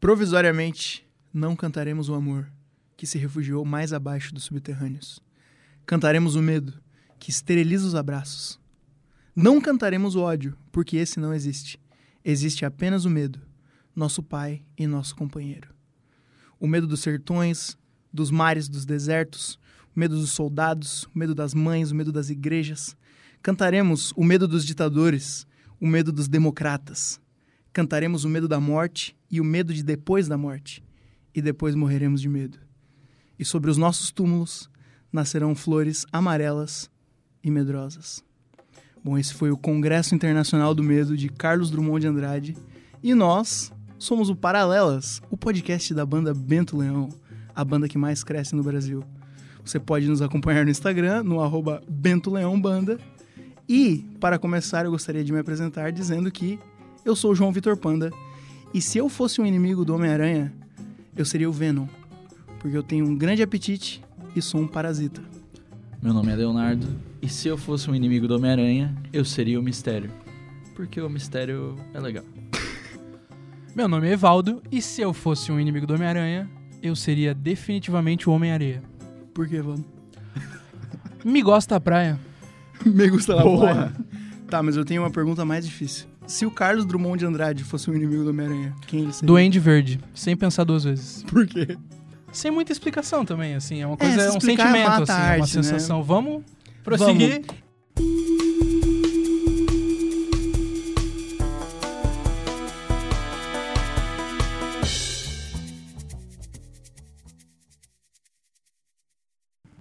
Provisoriamente, não cantaremos o amor, que se refugiou mais abaixo dos subterrâneos. Cantaremos o medo, que esteriliza os abraços. Não cantaremos o ódio, porque esse não existe. Existe apenas o medo, nosso pai e nosso companheiro. O medo dos sertões, dos mares, dos desertos, o medo dos soldados, o medo das mães, o medo das igrejas. Cantaremos o medo dos ditadores, o medo dos democratas. Cantaremos o medo da morte e o medo de depois da morte. E depois morreremos de medo. E sobre os nossos túmulos nascerão flores amarelas e medrosas. Bom, esse foi o Congresso Internacional do Medo de Carlos Drummond de Andrade. E nós somos o Paralelas, o podcast da banda Bento Leão, a banda que mais cresce no Brasil. Você pode nos acompanhar no Instagram, no arroba Bento Leão Banda. E, para começar, eu gostaria de me apresentar dizendo que eu sou o João Vitor Panda. E se eu fosse um inimigo do Homem-Aranha, eu seria o Venom. Porque eu tenho um grande apetite e sou um parasita. Meu nome é Leonardo, e se eu fosse um inimigo do Homem-Aranha, eu seria o Mistério. Porque o Mistério é legal. Meu nome é Evaldo, e se eu fosse um inimigo do Homem-Aranha, eu seria definitivamente o Homem-Areia. Por que, Vando? Me gosta da praia. Me gusta da Boa. praia. Tá, mas eu tenho uma pergunta mais difícil. Se o Carlos Drummond de Andrade fosse um inimigo do Homem-Aranha, quem ele seria? Duende Verde, sem pensar duas vezes. Por quê? Sem muita explicação também, assim, é uma É, coisa, se é um explicar, sentimento, assim, é uma arte, né? sensação. Vamos prosseguir.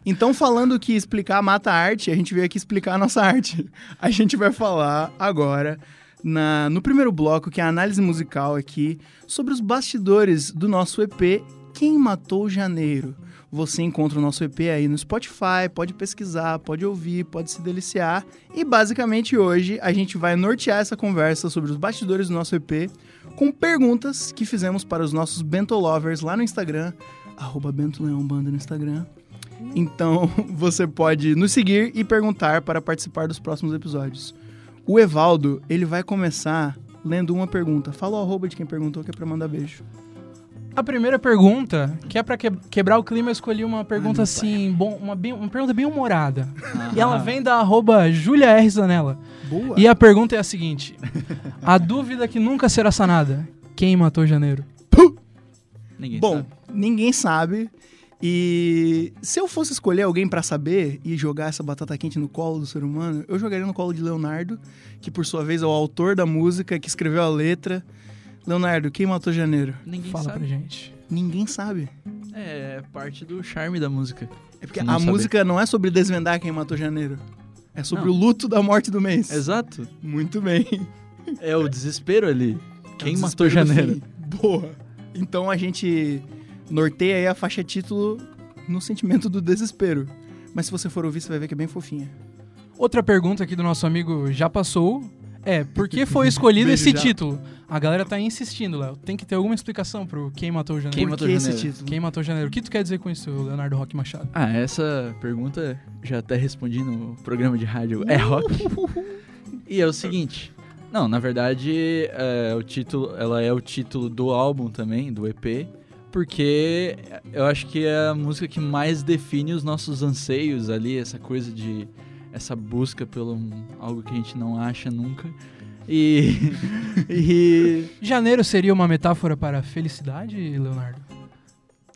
Então, falando que explicar mata a arte, a gente veio aqui explicar a nossa arte. A gente vai falar agora, na, no primeiro bloco, que é a análise musical aqui, sobre os bastidores do nosso EP Quem Matou Janeiro. Você encontra o nosso EP aí no Spotify, pode pesquisar, pode ouvir, pode se deliciar. E basicamente hoje a gente vai nortear essa conversa sobre os bastidores do nosso EP com perguntas que fizemos para os nossos Bento Lovers lá no Instagram, arroba Bento Leão Banda no Instagram. Então você pode nos seguir e perguntar para participar dos próximos episódios. O Evaldo, ele vai começar lendo uma pergunta. Fala o arroba de quem perguntou que é pra mandar beijo. A primeira pergunta, que é pra que- quebrar o clima, eu escolhi uma pergunta meu assim, bom, uma, bem- uma pergunta bem humorada. E ela vem da arroba Julia R. Zanella. Boa. E a pergunta é a seguinte: A dúvida que nunca será sanada. Quem matou janeiro? Ninguém Bom, sabe. ninguém sabe. E se eu fosse escolher alguém pra saber e jogar essa batata quente no colo do ser humano, eu jogaria no colo de Leonardo, que por sua vez é o autor da música, que escreveu a letra. Leonardo, quem matou janeiro? Ninguém Fala sabe. pra gente. Ninguém sabe. É parte do charme da música. É porque Não a saber. música não é sobre desvendar quem matou janeiro. É sobre Não. o luto da morte do mês. Exato. Muito bem. É o desespero ali. Quem É o matou desespero do janeiro? Boa. Então a gente norteia aí a faixa título no sentimento do desespero. Mas se você for ouvir, você vai ver que é bem fofinha. Outra pergunta aqui do nosso amigo Já Passou é: por que foi escolhido esse Já. título? A galera tá insistindo, Léo. Tem que ter alguma explicação pro Quem Matou Janeiro. Quem matou que esse janeiro? título? Quem Matou Janeiro? O que tu quer dizer com isso, Leonardo Roque Machado? Ah, essa pergunta já até respondi no programa de rádio É Rock. E é o seguinte. Não, na verdade, é, o título, ela é o título do álbum também, do EP, porque eu acho que é a música que mais define os nossos anseios ali, essa coisa de essa busca pelo algo que a gente não acha nunca. E, e Janeiro seria uma metáfora para felicidade, Leonardo?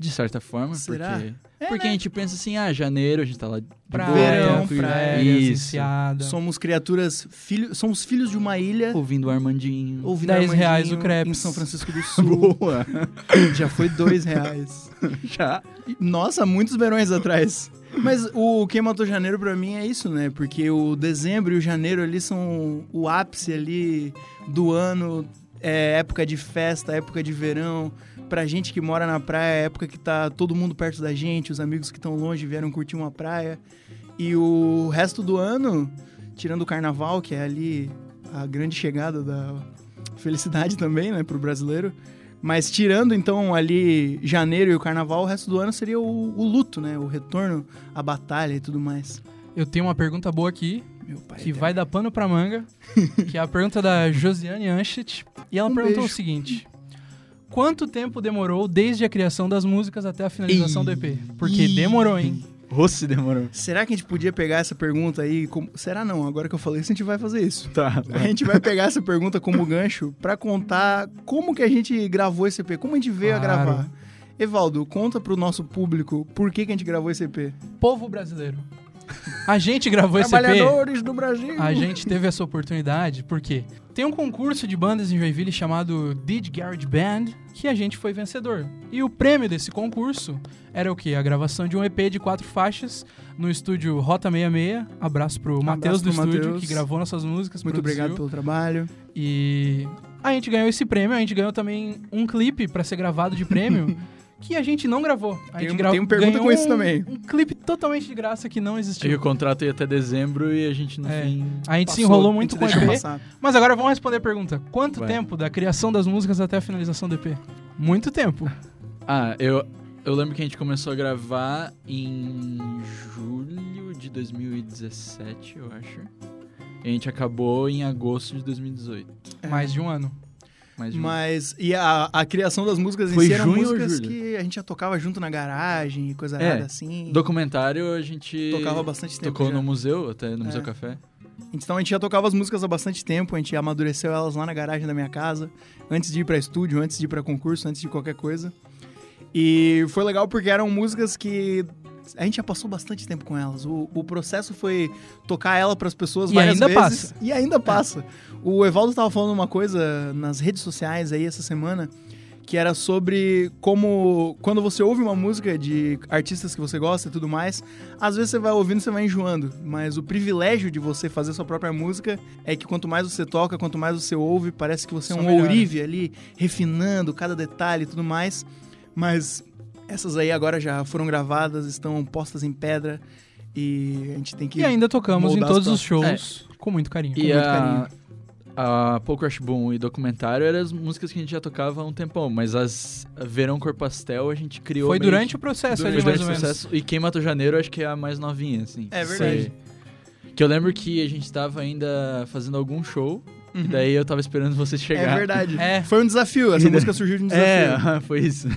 De certa forma, Será? porque porque a gente pensa assim, ah, janeiro, a gente tá lá de Praia, boa, Verão, férias, Isso. enseada. Somos criaturas, filho, somos filhos de uma ilha. Ouvindo o Armandinho. Ouvindo 10 Armandinho reais o crepes. Em São Francisco do Sul. Boa. Já foi dois reais. Já. Nossa, muitos verões atrás. Mas o Quem Matou Janeiro pra mim é isso, né? Porque o dezembro e o janeiro ali são o ápice ali do ano. É época de festa, época de verão. Pra gente que mora na praia, é época que tá todo mundo perto da gente, os amigos que estão longe vieram curtir uma praia. E o resto do ano, tirando o carnaval, que é ali a grande chegada da felicidade também, né, pro brasileiro. Mas tirando então ali janeiro e o carnaval, o resto do ano seria o, o luto, né? O retorno à batalha e tudo mais. Eu tenho uma pergunta boa aqui, que vai dar pano pra manga, que é a pergunta da Josiane Anchit. E ela Um perguntou beijo. o seguinte: quanto tempo demorou desde a criação das músicas até a finalização do EP? Porque demorou, hein? Rossi demorou. Será que a gente podia pegar essa pergunta aí? como- Será não? Agora que eu falei isso, a gente vai fazer isso. Tá. A gente vai pegar essa pergunta como gancho pra contar como que a gente gravou esse EP, como a gente veio Claro. a gravar. Evaldo, conta pro nosso público por que, que a gente gravou esse EP. Povo brasileiro. A gente gravou esse EP. Trabalhadores do Brasil. A gente teve essa oportunidade porque tem um concurso de bandas em Joinville chamado Did Garage Band que a gente foi vencedor. E o prêmio desse concurso era o quê? A gravação de um EP de quatro faixas no estúdio Rota 66. Abraço pro Matheus do estúdio que gravou nossas músicas. Muito produziu. obrigado pelo trabalho. E a gente ganhou esse prêmio, a gente ganhou também um clipe pra ser gravado de prêmio. Que a gente não gravou. A Tem gente um- gra- tem um pergunta com isso um- também. Um clipe totalmente de graça que não E existiu. o contrato ia até dezembro e a gente no É. fim. A gente se Passou, enrolou a muito com o EP. passar. Mas agora vamos responder a pergunta. Quanto Vai. tempo da criação das músicas até a finalização do EP? Muito tempo. Ah, eu, eu lembro que a gente começou a gravar em julho de 2017, eu acho. E a gente acabou em agosto de 2018. Mais de um ano. Mais de um- Mas, e a, a criação das músicas em Foi si eram músicas que a gente já tocava junto na garagem e coisa É, errada assim. Documentário a gente Tocava bastante tempo tocou já. no museu, até no Museu É. Café. Então a gente já tocava as músicas há bastante tempo, a gente amadureceu elas lá na garagem da minha casa, antes de ir pra estúdio, antes de ir pra concurso, antes de qualquer coisa. E foi legal porque eram músicas que a gente já passou bastante tempo com elas. O, o processo foi tocar ela pras pessoas E várias ainda vezes. passa. E ainda passa. O Evaldo tava falando uma coisa nas redes sociais aí essa semana, que era sobre como quando você ouve uma música de artistas que você gosta e tudo mais, às vezes você vai ouvindo e você vai enjoando, mas o privilégio de você fazer sua própria música é que quanto mais você toca, quanto mais você ouve, parece que você é Só um melhora. ourive ali, refinando cada detalhe e tudo mais. Mas essas aí agora já foram gravadas, estão postas em pedra e a gente tem que E ainda tocamos em todos os shows com muito carinho. E muito a, carinho. a Paul Crush Boom e documentário eram as músicas que a gente já tocava há um tempão, mas as Verão Cor Pastel a gente criou Foi meio durante que- o processo Foi ali, mais durante ou o menos. processo. E Quem Matou Janeiro acho que é a mais novinha, assim. É verdade. Foi- Que eu lembro que a gente tava ainda fazendo algum show, e Uhum. daí eu tava esperando vocês chegar. É verdade. É. Foi um desafio, essa E daí- música surgiu de um desafio. É, foi isso.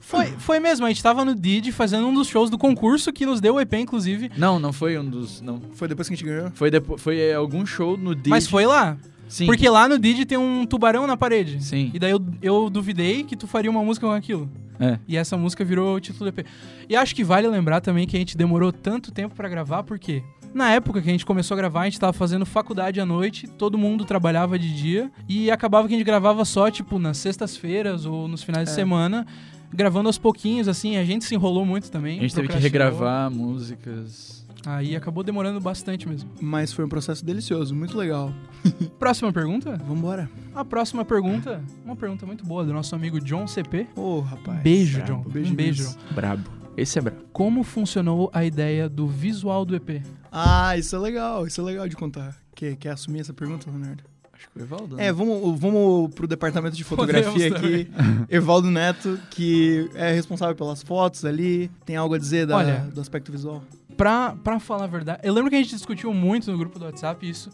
Foi, foi mesmo, a gente tava no Did fazendo um dos shows do concurso que nos deu o EP, inclusive. Não, não foi um dos. Não. Foi depois que a gente ganhou. Foi, depois, foi é, algum show no Did. Mas foi lá. Sim. Porque lá no Did tem um tubarão na parede. Sim. E daí eu, eu duvidei que tu faria uma música com aquilo. É. E essa música virou o título do EP. E acho que vale lembrar também que a gente demorou tanto tempo pra gravar, porque na época que a gente começou a gravar, a gente tava fazendo faculdade à noite, todo mundo trabalhava de dia, e acabava que a gente gravava só, tipo, nas sextas-feiras ou nos finais de É. semana, gravando aos pouquinhos, assim, a gente se enrolou muito também. A gente teve que regravar músicas. Aí acabou demorando bastante mesmo. Mas foi um processo delicioso, muito legal. Próxima pergunta? Vambora. A próxima pergunta, uma pergunta muito boa do nosso amigo John CP. Ô, rapaz. Beijo, Brabo, John. Beijo um beijo. Brabo. Esse é brabo. Como funcionou a ideia do visual do EP? Ah, isso é legal, isso é legal de contar. Quer, quer assumir essa pergunta, Leonardo? Acho que o Evaldo. né? É, vamos, vamos pro departamento de fotografia aqui. Evaldo Neto, que é responsável pelas fotos ali. Tem algo a dizer da- Olha. do aspecto visual? Pra, pra falar a verdade, eu lembro que a gente discutiu muito no grupo do WhatsApp isso,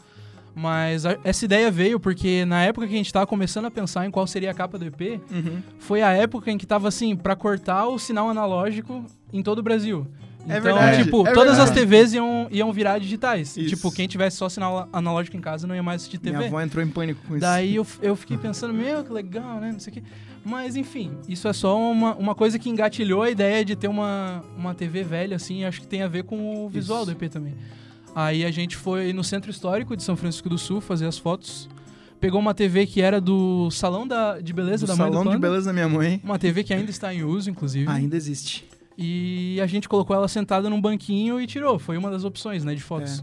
mas a- essa ideia veio porque na época que a gente tava começando a pensar em qual seria a capa do EP, Uhum. foi a época em que tava assim, pra cortar o sinal analógico em todo o Brasil. É então, verdade, tipo, é todas as verdade. TVs iam, iam virar digitais. Isso. Tipo, quem tivesse só sinal analógico em casa não ia mais assistir TV. Minha avó entrou em pânico com isso. Daí eu, eu fiquei pensando, meu, que legal, né? Não sei o quê. Mas enfim, isso é só uma, uma coisa que engatilhou a ideia de ter uma, uma TV velha, assim, acho que tem a ver com o visual Isso. do EP também. Aí a gente foi no Centro Histórico de São Francisco do Sul fazer as fotos. Pegou uma TV que era do Salão da, de Beleza do da Mãe salão do de Panda. beleza da minha mãe. Uma TV que ainda está em uso, inclusive. Ainda existe. E a gente colocou ela sentada num banquinho e tirou. Foi uma das opções, né, de fotos.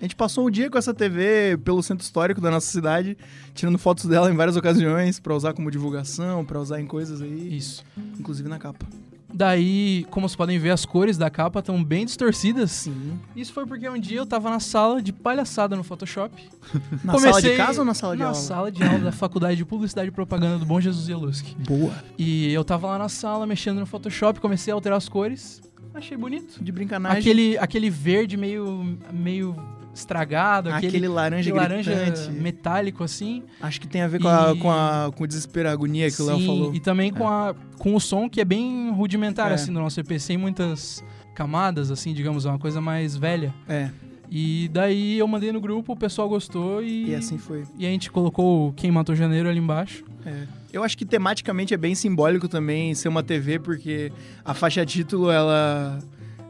A gente passou o dia com essa TV pelo centro histórico da nossa cidade, tirando fotos dela em várias ocasiões, pra usar como divulgação, pra usar em coisas aí, Isso. inclusive na capa. Daí, como vocês podem ver, as cores da capa estão bem distorcidas. Sim. Isso foi porque um dia eu tava na sala de palhaçada no Photoshop. Na sala de Comecei casa ou na sala de na aula? sala de aula da Faculdade de Publicidade e Propaganda do Bom Jesus Yaluski. Boa. E eu tava lá na sala mexendo no Photoshop, comecei a alterar as cores. Achei bonito. De brincanagem. Aquele, aquele verde meio, meio estragado, aquele, aquele, laranja aquele laranja gritante. metálico assim. Acho que tem a ver com, a, E- com, a, com o desespero, a agonia que o Léo Sim, falou. E também com, a, com o som que é bem rudimentar, É. assim, do nosso EP, sem muitas camadas, assim, digamos, é uma coisa mais velha. É, E daí eu mandei no grupo, o pessoal gostou e, e assim foi. e a gente colocou o Quem Matou Janeiro ali embaixo. É. Eu acho que tematicamente é bem simbólico também ser uma TV, porque a faixa título, ela.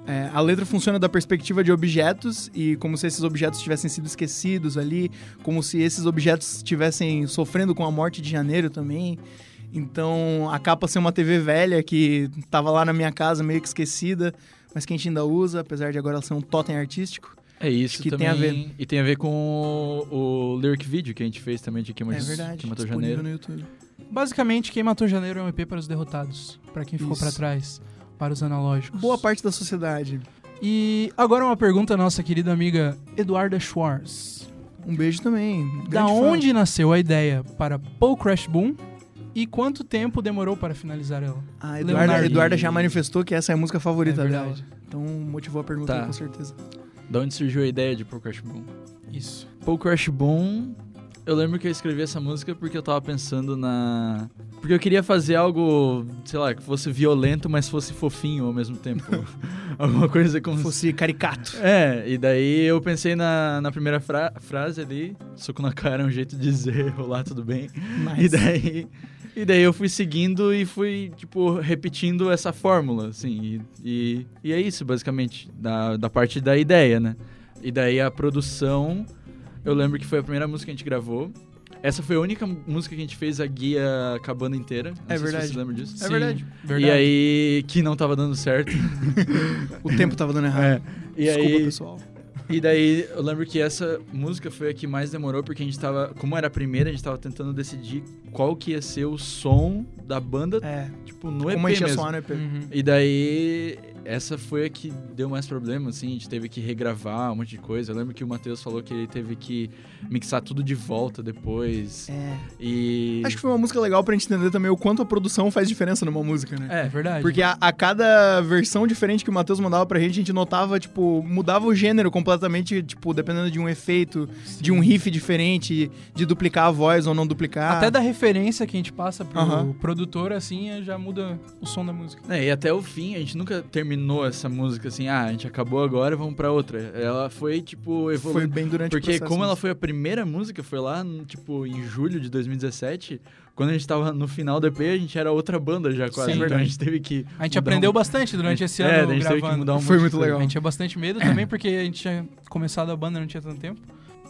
é, a letra funciona da perspectiva de objetos e como se esses objetos tivessem sido esquecidos ali, como se esses objetos estivessem sofrendo com a morte de janeiro também. Então a capa ser uma TV velha que tava lá na minha casa meio que esquecida, mas que a gente ainda usa, apesar de agora ela ser um totem artístico. É isso que também. tem a ver. E tem a ver com o, o lyric video que a gente fez também de Quem É verdade, disponível Janeiro. no YouTube. Basicamente, Quem Matou Janeiro é um EP para os derrotados, para quem ficou pra trás, para os analógicos. Boa parte da sociedade. E agora uma pergunta à nossa querida amiga Eduarda Schwartz. Um beijo também. Da grande fã. onde nasceu a ideia para Paul Crash Boom e quanto tempo demorou para finalizar ela? A Eduarda, Leonardo. Eduarda já manifestou que essa é a música favorita É dela. verdade. Então motivou a pergunta Tá. com certeza. Da onde surgiu a ideia de Paul Crash Boom? Isso. Paul Crash Boom, eu lembro que eu escrevi essa música porque eu tava pensando na. Porque eu queria fazer algo, sei lá, que fosse violento, mas fosse fofinho ao mesmo tempo. Alguma coisa como. Fosse caricato. É, e daí eu pensei na, na primeira fra- frase ali, soco na cara é um jeito de dizer, olá, tudo bem? Nice. E daí, e daí eu fui seguindo e fui, tipo, repetindo essa fórmula, assim. E, e, e é isso, basicamente, da, da parte da ideia, né? E daí a produção, eu lembro que foi a primeira música que a gente gravou. Essa foi a única música que a gente fez a guia cabana inteira. Não É sei se verdade. vocês lembram disso. É verdade. verdade. E aí, que não tava dando certo. O tempo tava dando errado. É. E Desculpa, aí, pessoal. e daí, eu lembro que essa música foi a que mais demorou, porque a gente tava, como era a primeira, a gente tava tentando decidir qual que ia ser o som da banda, É. tipo, no EP Como a gente ia mesmo. soar no EP. Uhum. E daí, essa foi a que deu mais problema, assim, a gente teve que regravar um monte de coisa. Eu lembro que o Matheus falou que ele teve que mixar tudo de volta depois. É. E... Acho que foi uma música legal pra gente entender também o quanto a produção faz diferença numa música, né? É É, verdade. Porque a, a cada versão diferente que o Matheus mandava pra gente, a gente notava, tipo, mudava o gênero completamente, tipo, dependendo de um efeito, de um riff diferente, de duplicar a voz ou não duplicar. Até da referência que a gente passa pro Aham. produtor, assim, já muda o som da música. É, e até o fim, a gente nunca terminou essa música assim, ah, a gente acabou agora, vamos pra outra. Ela foi, tipo, Foi evoluindo. bem durante o Porque processo. como ela foi a primeira música, foi lá, tipo, em julho de 2017, quando a gente tava no final do EP, a gente era outra banda já quase. Sim, então a verdade. gente teve que. A gente aprendeu um- bastante durante esse é, ano a gente teve que gravando. mudar um Foi muito legal. A gente tinha bastante medo também, porque a gente tinha começado a banda não tinha tanto tempo.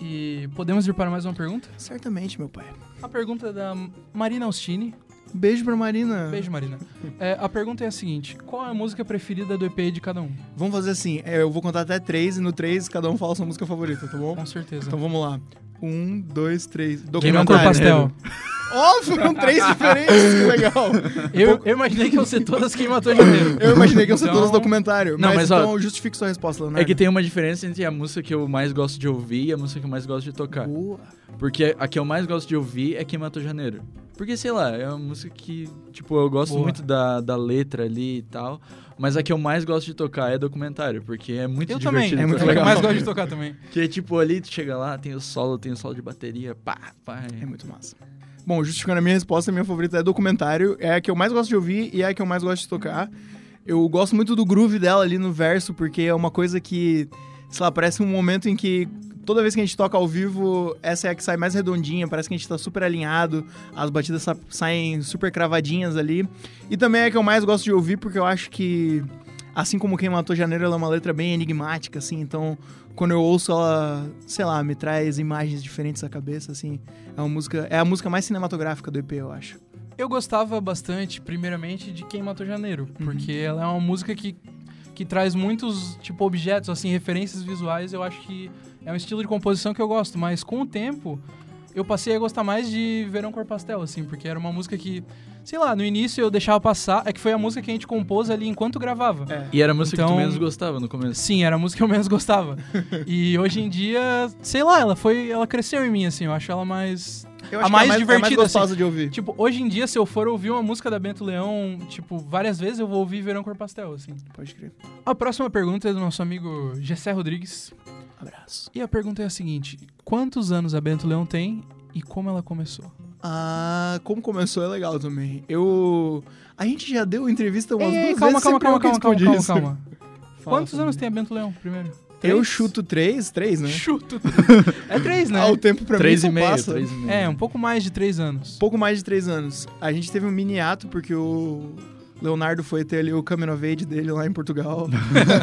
E podemos ir para mais uma pergunta? Certamente, meu pai. A pergunta é da Marina Austini. Beijo pra Marina. Beijo, Marina. É, a pergunta é a seguinte: qual é a música preferida do EP de cada um? Vamos fazer assim, é, eu vou contar até três e no três cada um fala sua música favorita, tá bom? Com certeza. Então vamos lá. Um, dois, três. Quem a cor Documentário. pastel? Ó, foram três diferentes, que legal. Eu, eu imaginei que iam ser todas quem matou janeiro. Eu imaginei que iam ser Então- todos documentário. Não, mas, mas, ó, então justifique sua resposta, Leonardo. É que tem uma diferença entre a música que eu mais gosto de ouvir e a música que eu mais gosto de tocar. Boa. Porque a que eu mais gosto de ouvir é Quem Matou Janeiro. Porque, sei lá, é uma música que, tipo, eu gosto Boa. muito da, da letra ali e tal. Mas a que eu mais gosto de tocar é documentário, porque é muito Eu também. divertido. É muito eu legal. mais gosto de tocar também. Que tipo, ali tu chega lá, tem o solo, tem o solo de bateria, pá, pá. É muito massa. Bom, justificando a minha resposta, a minha favorita é documentário. É a que eu mais gosto de ouvir e é a que eu mais gosto de tocar. Eu gosto muito do groove dela ali no verso, porque é uma coisa que, sei lá, parece um momento em que toda vez que a gente toca ao vivo, essa é a que sai mais redondinha, parece que a gente tá super alinhado, as batidas sa- saem super cravadinhas ali. E também é a que eu mais gosto de ouvir, porque eu acho que, assim como Quem Matou Janeiro, ela é uma letra bem enigmática, assim, então quando eu ouço ela, sei lá, me traz imagens diferentes à cabeça, assim. É uma música, é a música mais cinematográfica do EP, eu acho. Eu gostava bastante, primeiramente, de Quem Matou Janeiro, Uhum. porque ela é uma música que, que traz muitos, tipo, objetos, assim, referências visuais. Eu acho que é um estilo de composição que eu gosto, mas com o tempo, eu passei a gostar mais de Verão Cor Pastel, assim, porque era uma música que, sei lá, no início eu deixava passar, é que foi a música que a gente compôs ali enquanto gravava. É. E era a música que Então- tu menos gostava no começo. Sim, era a música que eu menos gostava. e hoje em dia, sei lá, ela foi, ela cresceu em mim, assim, eu acho ela mais Eu A acho mais que é mais, é mais divertida, gostosa de ouvir. Tipo, hoje em dia, se eu for ouvir uma música da Bento Leão, tipo, várias vezes eu vou ouvir Verão Cor Pastel, assim. Pode crer. A próxima pergunta é do nosso amigo Gessé Rodrigues. Abraço. E a pergunta é a seguinte: quantos anos a Bento Leão tem e como ela começou? Ah, como começou é legal também. Eu. A gente já deu entrevista umas Ei, duas calma, vezes. calma, calma, eu calma, calma, calma, calma. Fala, Quantos anos tem a Bento Leão, primeiro? Eu Três? chuto três, três, né? Chuto. é três, né? Ah, o tempo pra Três mim e meio, passa. três e meio. É, um pouco mais de três anos. Pouco mais de três anos. A gente teve um mini ato porque o Leonardo foi ter ali o Coming of Age dele lá em Portugal.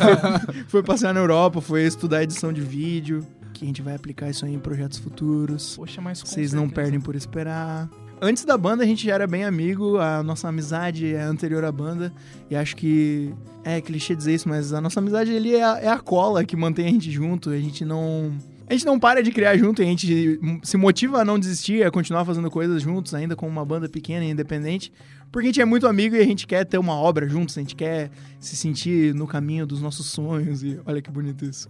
foi passear na Europa, foi estudar edição de vídeo. Que a gente vai aplicar isso aí em projetos futuros. Poxa, mas Vocês não perdem por esperar. Antes da banda, a gente já era bem amigo, a nossa amizade é anterior à banda. E acho que é clichê dizer isso, mas a nossa amizade ali é a, é a cola que mantém a gente junto. A gente não. A gente não para de criar junto, a gente se motiva a não desistir, a continuar fazendo coisas juntos, ainda com uma banda pequena e independente. Porque a gente é muito amigo e a gente quer ter uma obra juntos, a gente quer se sentir no caminho dos nossos sonhos. E olha que bonito isso.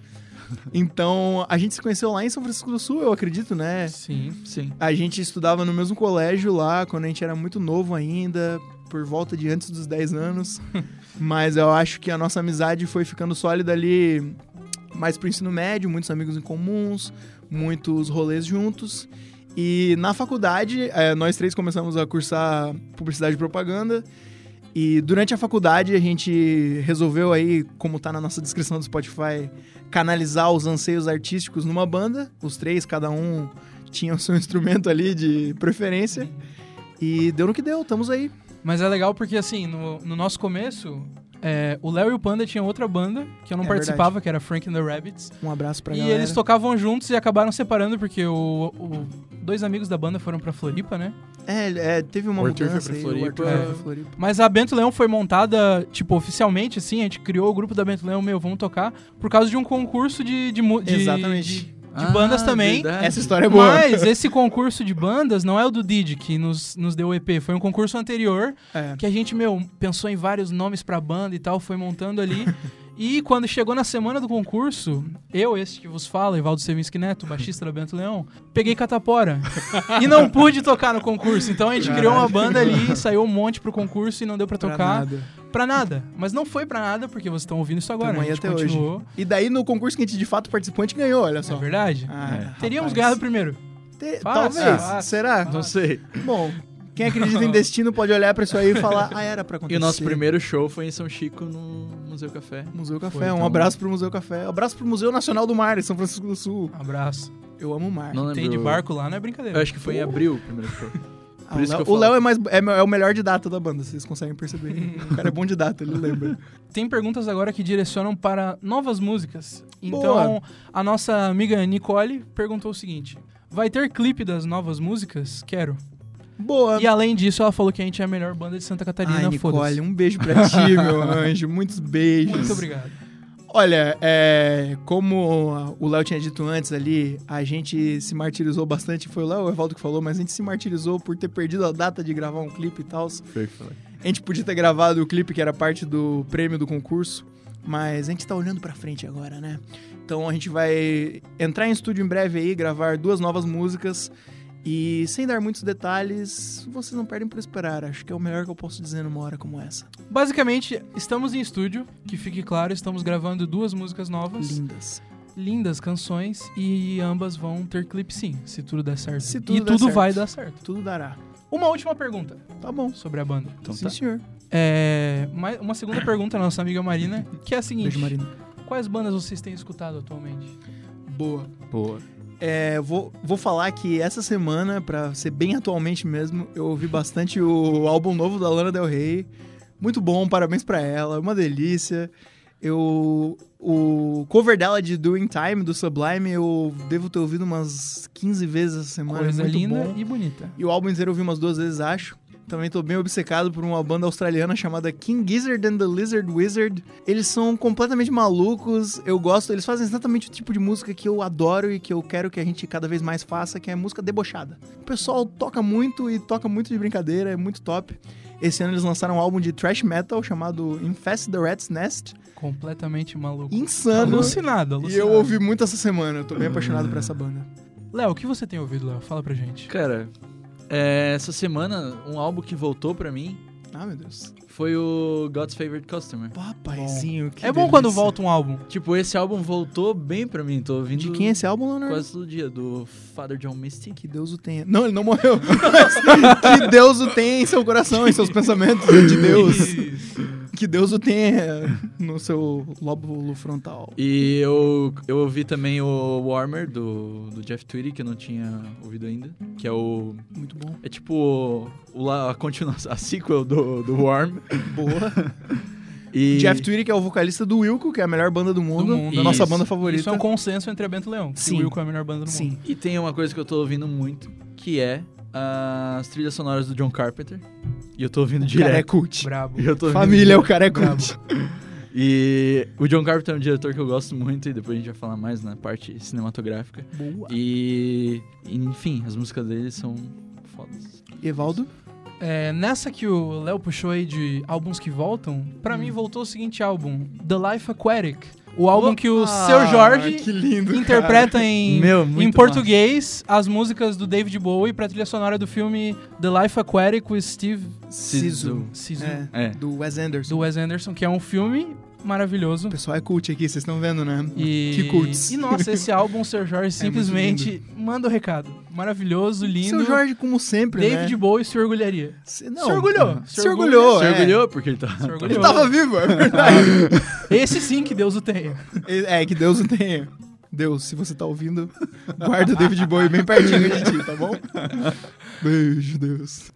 Então, a gente se conheceu lá em São Francisco do Sul, eu acredito, né? Sim. Sim. A gente estudava no mesmo colégio lá, quando a gente era muito novo ainda, por volta de antes dos 10 anos. Mas eu acho que a nossa amizade foi ficando sólida ali mais pro ensino médio, muitos amigos em comuns, muitos rolês juntos. E na faculdade, eh, nós três começamos a cursar publicidade e propaganda. E durante a faculdade a gente resolveu aí, como tá na nossa descrição do Spotify, canalizar os anseios artísticos numa banda. Os três, cada um tinha o seu instrumento ali de preferência. E deu no que deu, estamos aí. Mas é legal porque, assim, no, no nosso começo, é, o Léo e o Panda tinham outra banda que eu não É participava, que era Frank and the Rabbits. Um abraço pra e galera. eles tocavam juntos e acabaram separando porque o, o- dois amigos da banda foram pra Floripa, né? É, é, teve uma O Arthur mudança foi pra Floripa. Foi É. pra Floripa. Mas a Bento Leão foi montada, tipo, oficialmente, assim, a gente criou o grupo da Bento Leão, meu, vamos tocar, por causa de um concurso de, de, de, Exatamente. de- de bandas também. verdade. Essa história é boa. Mas esse concurso de bandas não é o do Didi que nos, nos deu o EP, foi um concurso anterior É. que a gente, meu, pensou em vários nomes pra banda e tal, foi montando ali. e quando chegou na semana do concurso, eu, esse que vos fala, Evaldo Sevinski Neto, baixista da Bento Leão, peguei catapora. e não pude tocar no concurso. Então a gente criou uma banda ali, saiu um monte pro concurso e não deu pra Pra tocar. nada. Pra nada. Mas não foi pra nada, porque vocês estão ouvindo isso agora. Tamo a aí gente até hoje. continuou. E daí no concurso que a gente de fato participou, a gente ganhou, olha É só. verdade? Ah, Teríamos rapaz. ganhado primeiro. Te- Fácil, Talvez. fácil. Será? Não sei. Bom, quem acredita em destino pode olhar pra isso aí e falar, ah, era pra acontecer. E o nosso primeiro show foi em São Chico, no Museu Café. Museu Café, Foi, um então. abraço pro Museu Café. Um abraço pro Museu Nacional do Mar, em São Francisco do Sul. Abraço. Eu amo o mar. Não lembro. Tem de barco lá, não é brincadeira. Eu acho que foi em abril o primeiro show. Ah, Por o isso Léo- que eu o. Léo é, mais, é, é o melhor de data da banda, vocês conseguem perceber. o cara é bom de data, ele lembra. Tem perguntas agora que direcionam para novas músicas. Então, Boa. a nossa amiga Nicole perguntou o seguinte: Vai ter clipe das novas músicas? Quero. Boa. E além disso, ela falou que a gente é a melhor banda de Santa Catarina. Ai, Nicole, um beijo pra ti, meu anjo. Muitos beijos. Muito obrigado. Olha, é, como o Léo tinha dito antes ali, a gente se martirizou bastante. Foi o Léo o Evaldo que falou, mas a gente se martirizou por ter perdido a data de gravar um clipe e tal. A gente podia ter gravado o clipe que era parte do prêmio do concurso, mas a gente tá olhando pra frente agora, né? Então a gente vai entrar em estúdio em breve aí, gravar duas novas músicas. E sem dar muitos detalhes, vocês não perdem por esperar. Acho que é o melhor que eu posso dizer numa hora como essa. Basicamente, estamos em estúdio, que fique claro, estamos gravando duas músicas novas, Lindas. lindas canções, e ambas vão ter clipe sim, se tudo der certo. Se tudo e der tudo certo. vai dar certo. Tudo dará. Uma última pergunta Tá bom. sobre a banda. Então Sim, tá. senhor. É, uma segunda pergunta, nossa amiga Marina, que é a seguinte: Beijo, Marina. Quais bandas vocês têm escutado atualmente? Boa. Boa. É, vou, vou falar que essa semana, pra ser bem atualmente mesmo, eu ouvi bastante o álbum novo da Lana Del Rey. Muito bom, parabéns pra ela, uma delícia. Eu, o cover dela de Doing Time, do Sublime, eu devo ter ouvido umas 15 vezes essa semana. Coisa muito linda bom. e bonita. E o álbum inteiro eu ouvi umas duas vezes, acho. Também tô bem obcecado por uma banda australiana chamada King Gizzard and the Lizard Wizard. Eles são completamente malucos, eu gosto, eles fazem exatamente o tipo de música que eu adoro e que eu quero que a gente cada vez mais faça, que é música debochada. O pessoal toca muito e toca muito de brincadeira, é muito top. Esse ano eles lançaram um álbum de thrash metal chamado Infest the Rat's Nest. Completamente maluco. Insano. Alucinado, E alucinado. eu ouvi muito essa semana, eu tô bem apaixonado por essa banda. Léo, o que você tem ouvido, Léo? Fala pra gente. Cara, é, essa semana, um álbum que voltou pra mim Ah, meu Deus. foi o God's Favorite Customer. Papaizinho, que é bom quando volta um álbum. Tipo, esse álbum voltou bem pra mim. Tô ouvindo De quem é esse álbum, Leonardo? quase todo dia, do Father John Misty. Que Deus o tenha. Não, ele não morreu. Que Deus o tenha em seu coração, em seus pensamentos de Deus. Que Deus o tenha no seu lóbulo frontal. E eu, eu ouvi também o Warmer, do, do Jeff Tweedy, que eu não tinha ouvido ainda. Que é o... Muito bom. É tipo o, a continuação, a sequel do, do Warm. Boa. E... Jeff Tweedy, que é o vocalista do Wilco, que é a melhor banda do mundo. Do mundo. a nossa banda favorita. Isso é um consenso entre a Bento e Leão. Que Sim. o Wilco é a melhor banda do mundo. Sim. E tem uma coisa que eu tô ouvindo muito, que é as trilhas sonoras do John Carpenter. E eu tô ouvindo O cara é direto. cult. Brabo. Eu tô Família, o cara é cult. E o John Carpenter é um diretor que eu gosto muito, e depois a gente vai falar mais na parte cinematográfica. Boa. E, enfim, as músicas dele são fodas. Evaldo? É, nessa que o Léo puxou aí de álbuns que voltam, pra Hum. mim voltou o seguinte álbum, The Life Aquatic. O álbum que o Ah, Seu Jorge que lindo, interpreta em, Meu, em português as músicas do David Bowie pra trilha sonora do filme The Life Aquatic with Steve Sisu. Sisu, É, É. do Wes Anderson. do Wes Anderson, que é um filme maravilhoso. O pessoal é cult aqui, vocês estão vendo, né? E, Que cults. e nossa, esse álbum, Seu Jorge, É simplesmente manda o recado. Maravilhoso, lindo. Seu Jorge, como sempre, David né? Bowie se orgulharia. Se, não, Se orgulhou. Se, Se orgulhou, Se é. orgulhou porque ele tá. Se orgulhou. Ele tava vivo, é verdade. Esse sim que Deus o tenha. É, que Deus o tenha. Deus, se você tá ouvindo, guarda o David Bowie bem pertinho de ti, tá bom? Beijo, Deus.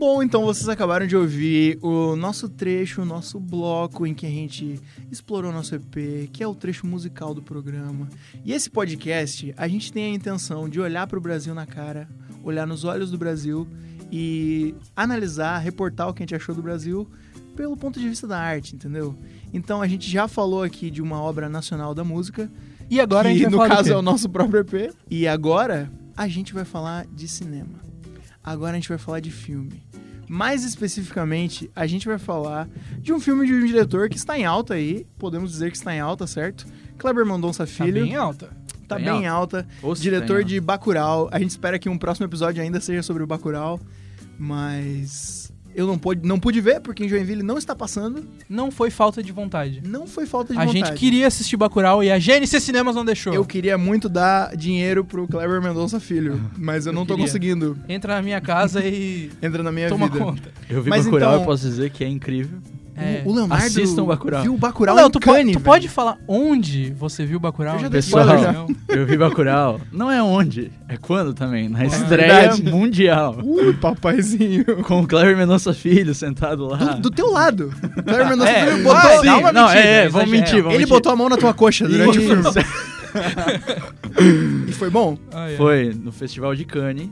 Bom, então vocês acabaram de ouvir o nosso trecho, o nosso bloco em que a gente explorou nosso EP, que é o trecho musical do programa. E esse podcast, a gente tem a intenção de olhar para o Brasil na cara, olhar nos olhos do Brasil e analisar, reportar o que a gente achou do Brasil pelo ponto de vista da arte, entendeu? Então a gente já falou aqui de uma obra nacional da música, E agora a que gente vai no caso é o nosso próprio EP. E agora a gente vai falar de cinema. Agora a gente vai falar de filme. Mais especificamente, a gente vai falar de um filme de um diretor que está em alta aí, podemos dizer que está em alta, certo? Kleber Mendonça Tá Filho, bem alta. tá Tá em bem alta. Se Diretor ó. de Bacurau. A gente espera que um próximo episódio ainda seja sobre o Bacurau, mas eu não pude, não pude ver porque em Joinville não está passando. Não foi falta de vontade. Não foi falta de a vontade. gente queria assistir Bacurau e a GNC Cinemas não deixou. Eu queria muito dar dinheiro pro Kleber Mendonça Filho, mas eu Eu não tô queria. conseguindo. Entra na minha casa e Entra na minha toma vida. conta. Eu vi Mas Bacurau, então- eu posso dizer que é incrível. É. O, o Leonardo Assistam Bacurau. viu o Bacurau Léo, em tu, po- Cannes, tu velho. pode falar onde você viu Bacurau? Eu já dei Pessoal, spoiler já. Não. eu vi Bacurau. Não é onde, é quando também. Na estreia verdade. mundial. Uh, papaizinho. Com o Cleber Mendonça Filho sentado lá. Do, do teu lado. Kleber Mendonça É, Filho ah, botou... sim. não, mentira, é, é, vamos mentir, vamos Ele mentir. botou a mão na tua coxa durante o filme. Isso. E foi bom? Ah, é. Foi no Festival de Cannes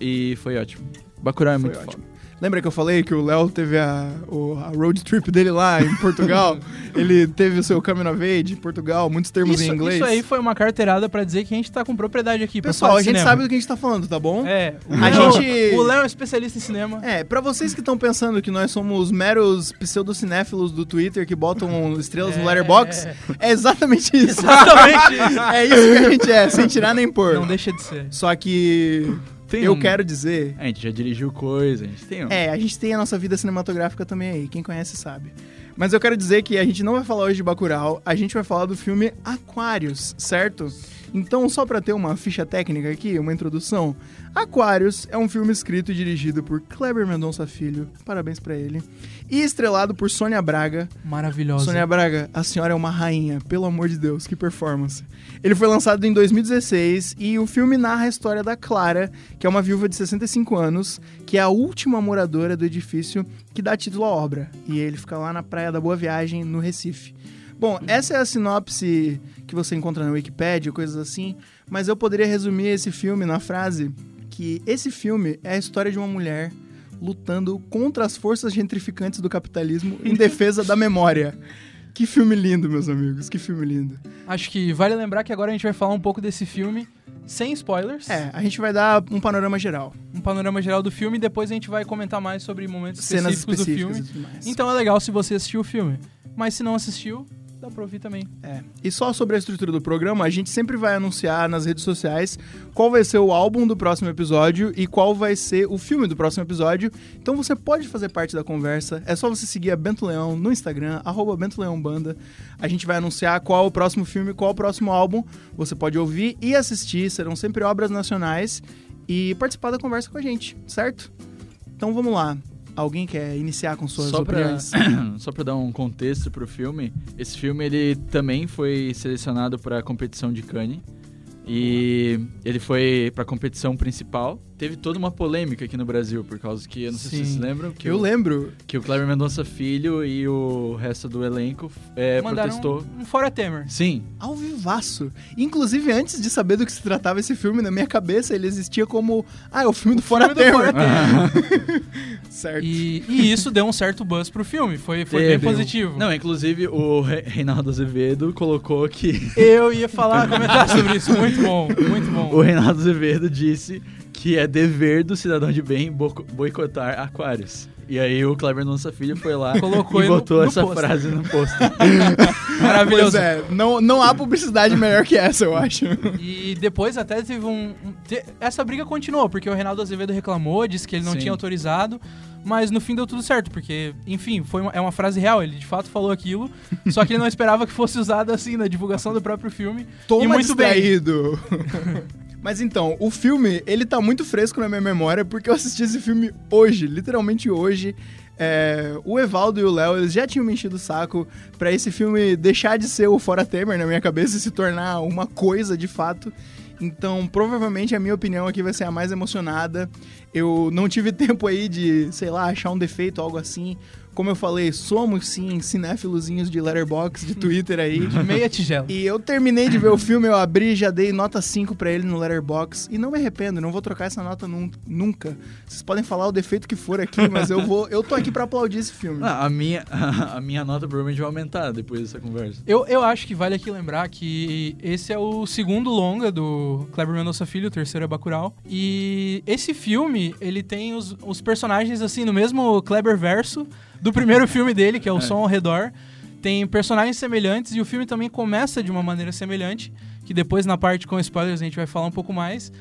e foi ótimo. Bacurau é Foi muito ótimo. foda. Lembra que eu falei que o Léo teve a, o- a road trip dele lá em Portugal? Ele teve o seu coming of age em Portugal, muitos termos Isso, em inglês. isso aí foi uma carteirada pra dizer que a gente tá com propriedade aqui. Pessoal, a gente cinema. sabe do que a gente tá falando, tá bom? É, o A Léo- gente- O Léo é especialista em cinema. É, pra vocês que estão pensando que nós somos meros pseudocinéfilos do Twitter que botam estrelas no É. Letterboxd, é exatamente isso. Exatamente isso. é isso que a gente é, sem tirar nem pôr. Não deixa de ser. Só que Tem eu um- quero dizer... A gente já dirigiu coisa, a gente tem um. É, a gente tem a nossa vida cinematográfica também aí, quem conhece sabe. Mas eu quero dizer que a gente não vai falar hoje de Bacurau, a gente vai falar do filme Aquários, certo? Então, só para ter uma ficha técnica aqui, uma introdução, Aquarius é um filme escrito e dirigido por Kleber Mendonça Filho, parabéns para ele, e estrelado por Sônia Braga. Maravilhosa. Sônia Braga, a senhora é uma rainha, pelo amor de Deus, que performance. Ele foi lançado em 2016 e o filme narra a história da Clara, que é uma viúva de 65 anos, que é a última moradora do edifício que dá título à obra. E ele fica lá na Praia da Boa Viagem, no Recife. Bom, essa é a sinopse que você encontra na Wikipedia, coisas assim, mas eu poderia resumir esse filme na frase que esse filme é a história de uma mulher lutando contra as forças gentrificantes do capitalismo em defesa da memória. Que filme lindo, meus amigos, que filme lindo. Acho que vale lembrar que agora a gente vai falar um pouco desse filme sem spoilers. É, a gente vai dar um panorama geral. Um panorama geral do filme e depois a gente vai comentar mais sobre momentos Cenas específicos, específicas do filme. Então é legal se você assistiu o filme. Mas se não assistiu, dá pra ouvir também. É. E só sobre a estrutura do programa, a gente sempre vai anunciar nas redes sociais qual vai ser o álbum do próximo episódio e qual vai ser o filme do próximo episódio. Então você pode fazer parte da conversa. É só você seguir a Bento Leão no Instagram, arroba Bento Leão Banda. A gente vai anunciar qual o próximo filme, qual o próximo álbum. Você pode ouvir e assistir. Serão sempre obras nacionais e participar da conversa com a gente, certo? Então vamos lá. Alguém quer iniciar com suas Só pra, opiniões? só pra dar um contexto pro filme, esse filme ele também foi selecionado pra competição de Cannes. E ele foi pra competição principal. Teve toda uma polêmica aqui no Brasil, por causa que, eu não sei se vocês lembram, que, Eu o, lembro. que o Cleber Mendonça Filho e o resto do elenco é, Mandaram protestou. um, um fora Temer. Sim, Ao vivaço. Inclusive, antes de saber do que se tratava esse filme, na minha cabeça ele existia como. Ah, é o filme do Fora filme do Temer. Fora certo. E, e isso deu um certo buzz pro filme. Foi, foi bem positivo. Não, inclusive o Re- Reinaldo Azevedo colocou que Eu ia falar, comentar sobre isso. Muito bom, muito bom. o Reinaldo Azevedo disse que é dever do cidadão de bem boicotar aquários. E aí o Kleber Mendonça Filho foi lá Colocou e no- botou no essa pôster. frase no pôster. Maravilhoso. Pois é, não, não há publicidade melhor que essa, eu acho. E depois até teve um. um- te- essa briga continuou, porque o Reinaldo Azevedo reclamou, disse que ele não Sim. tinha autorizado, mas no fim deu tudo certo, porque, enfim, foi uma- é uma frase real, ele de fato falou aquilo, só que ele não esperava que fosse usado assim na divulgação do próprio filme. Toma e muito bem. distraído. Mas então, o filme, ele tá muito fresco na minha memória porque eu assisti esse filme hoje, literalmente hoje. É, o Evaldo e o Léo, eles já tinham me enchido o saco pra esse filme deixar de ser o Fora Temer na minha cabeça e se tornar uma coisa de fato. Então, provavelmente a minha opinião aqui vai ser a mais emocionada. Eu não tive tempo aí de, sei lá, achar um defeito, algo assim. Como eu falei, somos sim cinéfilozinhos de letterbox, de Twitter aí. De meia tigela. E eu terminei de ver o filme, eu abri, já dei nota 5 pra ele no Letterbox e não me arrependo, não vou trocar essa nota nun- nunca. Vocês podem falar o defeito que for aqui, mas eu vou, eu tô aqui pra aplaudir esse filme. Ah, a, minha, a minha nota provavelmente vai aumentar depois dessa conversa. Eu, eu acho que vale aqui lembrar que esse é o segundo longa do Kleber Mendonça Filho, o terceiro é Bacurau. E esse filme, ele tem os, os personagens, assim, no mesmo Kleber verso do primeiro filme dele, que é o É. Som ao Redor. Tem personagens semelhantes e o filme também começa de uma maneira semelhante, que depois na parte com spoilers a gente vai falar um pouco mais.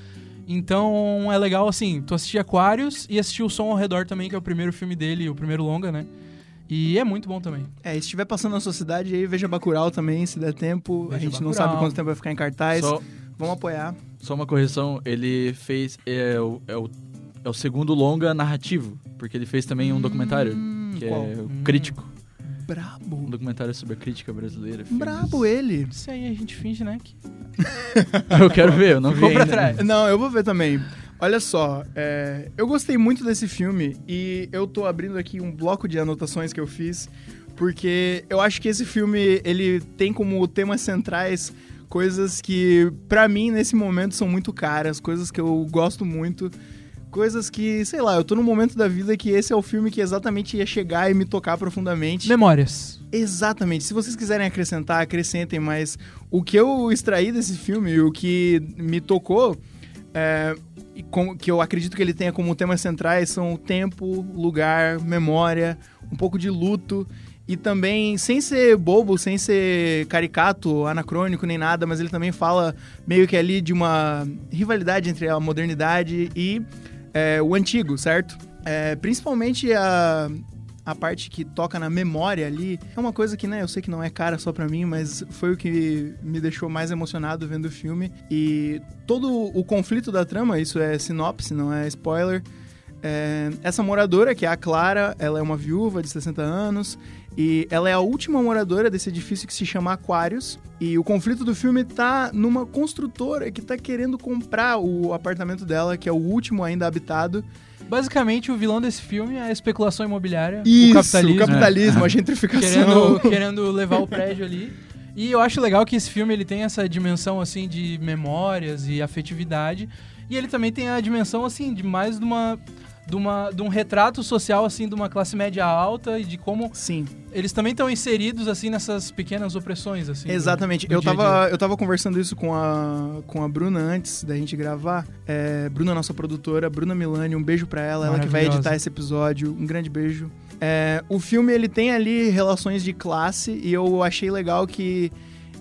Então é legal, assim, tu assistir Aquários e assistir o Som ao Redor também, que é o primeiro filme dele, o primeiro longa, né? E é muito bom também. É, e se estiver passando na sua cidade aí, veja Bacurau também, se der tempo. a Veja gente não Bacurau. sabe quanto tempo vai ficar em cartaz. Só, Vamos apoiar. só uma correção, ele fez. É o, é, o, é o segundo longa narrativo, porque ele fez também um documentário, Hum, que qual? é o Hum. Crítico. Um Brabo. documentário sobre a crítica brasileira. filmes. Brabo ele. Isso aí a gente finge, né? Que Eu quero ver, eu não vi Ficou ainda. trás. Não, eu vou ver também. Olha só, é, eu gostei muito desse filme e eu tô abrindo aqui um bloco de anotações que eu fiz, porque eu acho que esse filme, ele tem como temas centrais coisas que, pra mim, nesse momento, são muito caras, coisas que eu gosto muito, coisas que, sei lá, eu tô num momento da vida que esse é o filme que exatamente ia chegar e me tocar profundamente. Memórias. Exatamente. Se vocês quiserem acrescentar, acrescentem, mas o que eu extraí desse filme, o que me tocou, é, com- que eu acredito que ele tenha como temas centrais são tempo, lugar, memória, um pouco de luto. E também, sem ser bobo, sem ser caricato, anacrônico nem nada, mas ele também fala meio que ali de uma rivalidade entre a modernidade e é, o antigo, certo? É, principalmente a, a parte que toca na memória ali, é uma coisa que, né, eu sei que não é cara só pra mim, mas foi o que me deixou mais emocionado vendo o filme. E todo o conflito da trama, isso é sinopse, não é spoiler. É, essa moradora, que é a Clara, ela é uma viúva de 60 anos e ela é a última moradora desse edifício que se chama Aquários. E o conflito do filme tá numa construtora que tá querendo comprar o apartamento dela, que é o último ainda habitado. Basicamente, o vilão desse filme é a especulação imobiliária, Isso, o capitalismo, o capitalismo, É. a gentrificação. querendo, querendo levar o prédio ali. E eu acho legal que esse filme ele tem essa dimensão assim de memórias e afetividade. E ele também tem a dimensão assim de mais de uma de, uma, de um retrato social assim de uma classe média alta e de como Sim, eles também estão inseridos assim nessas pequenas opressões assim. do- exatamente. do eu, dia tava, eu tava conversando isso com a, com a Bruna antes da gente gravar. É, Bruna, nossa produtora, Bruna Milani, um beijo pra ela, ela que vai editar esse episódio. Um grande beijo. É, o filme, ele tem ali relações de classe e eu achei legal que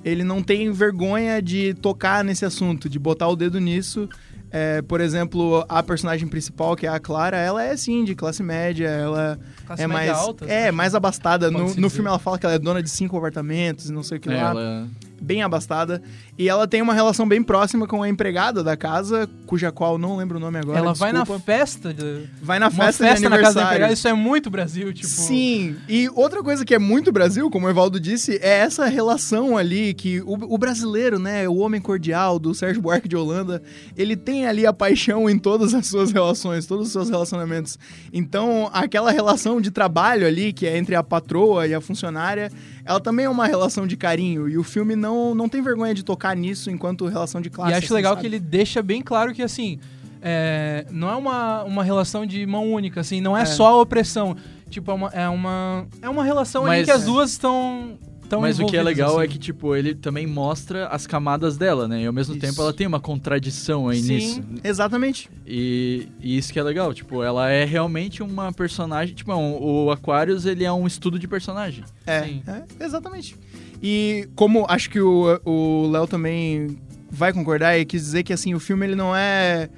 ele não tem vergonha de tocar nesse assunto, de botar o dedo nisso. É, por exemplo, a personagem principal, que é a Clara, ela é sim de classe média, ela Classe é média mais alta, é mais abastada. No, no filme ela fala que ela é dona de cinco apartamentos e não sei o que É, lá, ela- bem abastada. E ela tem uma relação bem próxima com a empregada da casa, cuja qual não lembro o nome agora. Ela vai na desculpa. festa, de, vai na festa, festa, de na casa da aniversário. empregada, isso é muito Brasil, tipo. Sim, e outra coisa que é muito Brasil, como o Evaldo disse, é essa relação ali que o, o brasileiro, né, o homem cordial do Sérgio Buarque de Holanda, ele tem ali a paixão em todas as suas relações, todos os seus relacionamentos. Então, aquela relação de trabalho ali, que é entre a patroa e a funcionária, ela também é uma relação de carinho, e o filme não, não tem vergonha de tocar nisso enquanto relação de classe. E acho assim, legal sabe? que ele deixa bem claro que, assim, é, não é uma, uma relação de mão única, assim, não é, É. só a opressão. Tipo, é uma, é uma, é uma relação Mas- que as duas estão Mas o que é legal assim. é que, tipo, ele também mostra as camadas dela, né? E ao mesmo Isso. tempo ela tem uma contradição aí Sim. nisso. Exatamente. E, e isso que é legal, tipo, ela é realmente uma personagem. Tipo, um- o Aquarius, ele é um estudo de personagem. É, Sim. é, exatamente. E como acho que o o Léo também vai concordar e quis dizer que assim o filme ele não é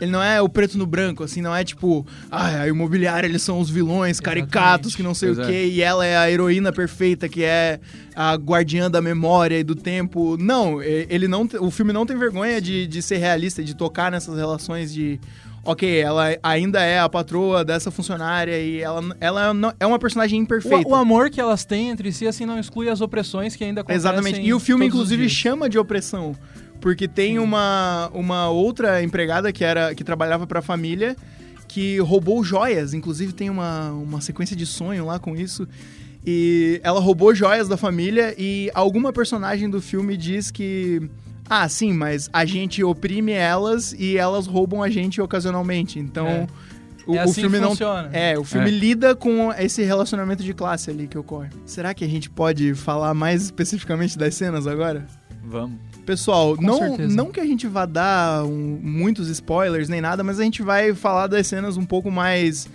ele não é o preto no branco, assim, não é tipo, ah, a imobiliária eles são os vilões caricatos Exatamente. que não sei o Pois é. quê, e ela é a heroína perfeita que é a guardiã da memória e do tempo. Não, ele não, o filme não tem vergonha de, de ser realista, de tocar nessas relações de ok, ela ainda é a patroa dessa funcionária e ela, ela não- é uma personagem imperfeita. O, o amor que elas têm entre si, assim, não exclui as opressões que ainda acontecem Exatamente. E o filme, inclusive, chama de opressão. Porque tem uma, uma outra empregada que, era, que trabalhava pra família que roubou joias. Inclusive, tem uma, uma sequência de sonho lá com isso. E ela roubou joias da família e alguma personagem do filme diz que. Ah, sim, mas a gente oprime elas e elas roubam a gente ocasionalmente. Então. É. O, é o assim filme que não funciona. é, o filme É. lida com esse relacionamento de classe ali que ocorre. Será que a gente pode falar mais especificamente das cenas agora? Vamos. Pessoal, Com não, certeza. não que a gente vá dar um- muitos spoilers nem nada, mas a gente vai falar das cenas um pouco mais.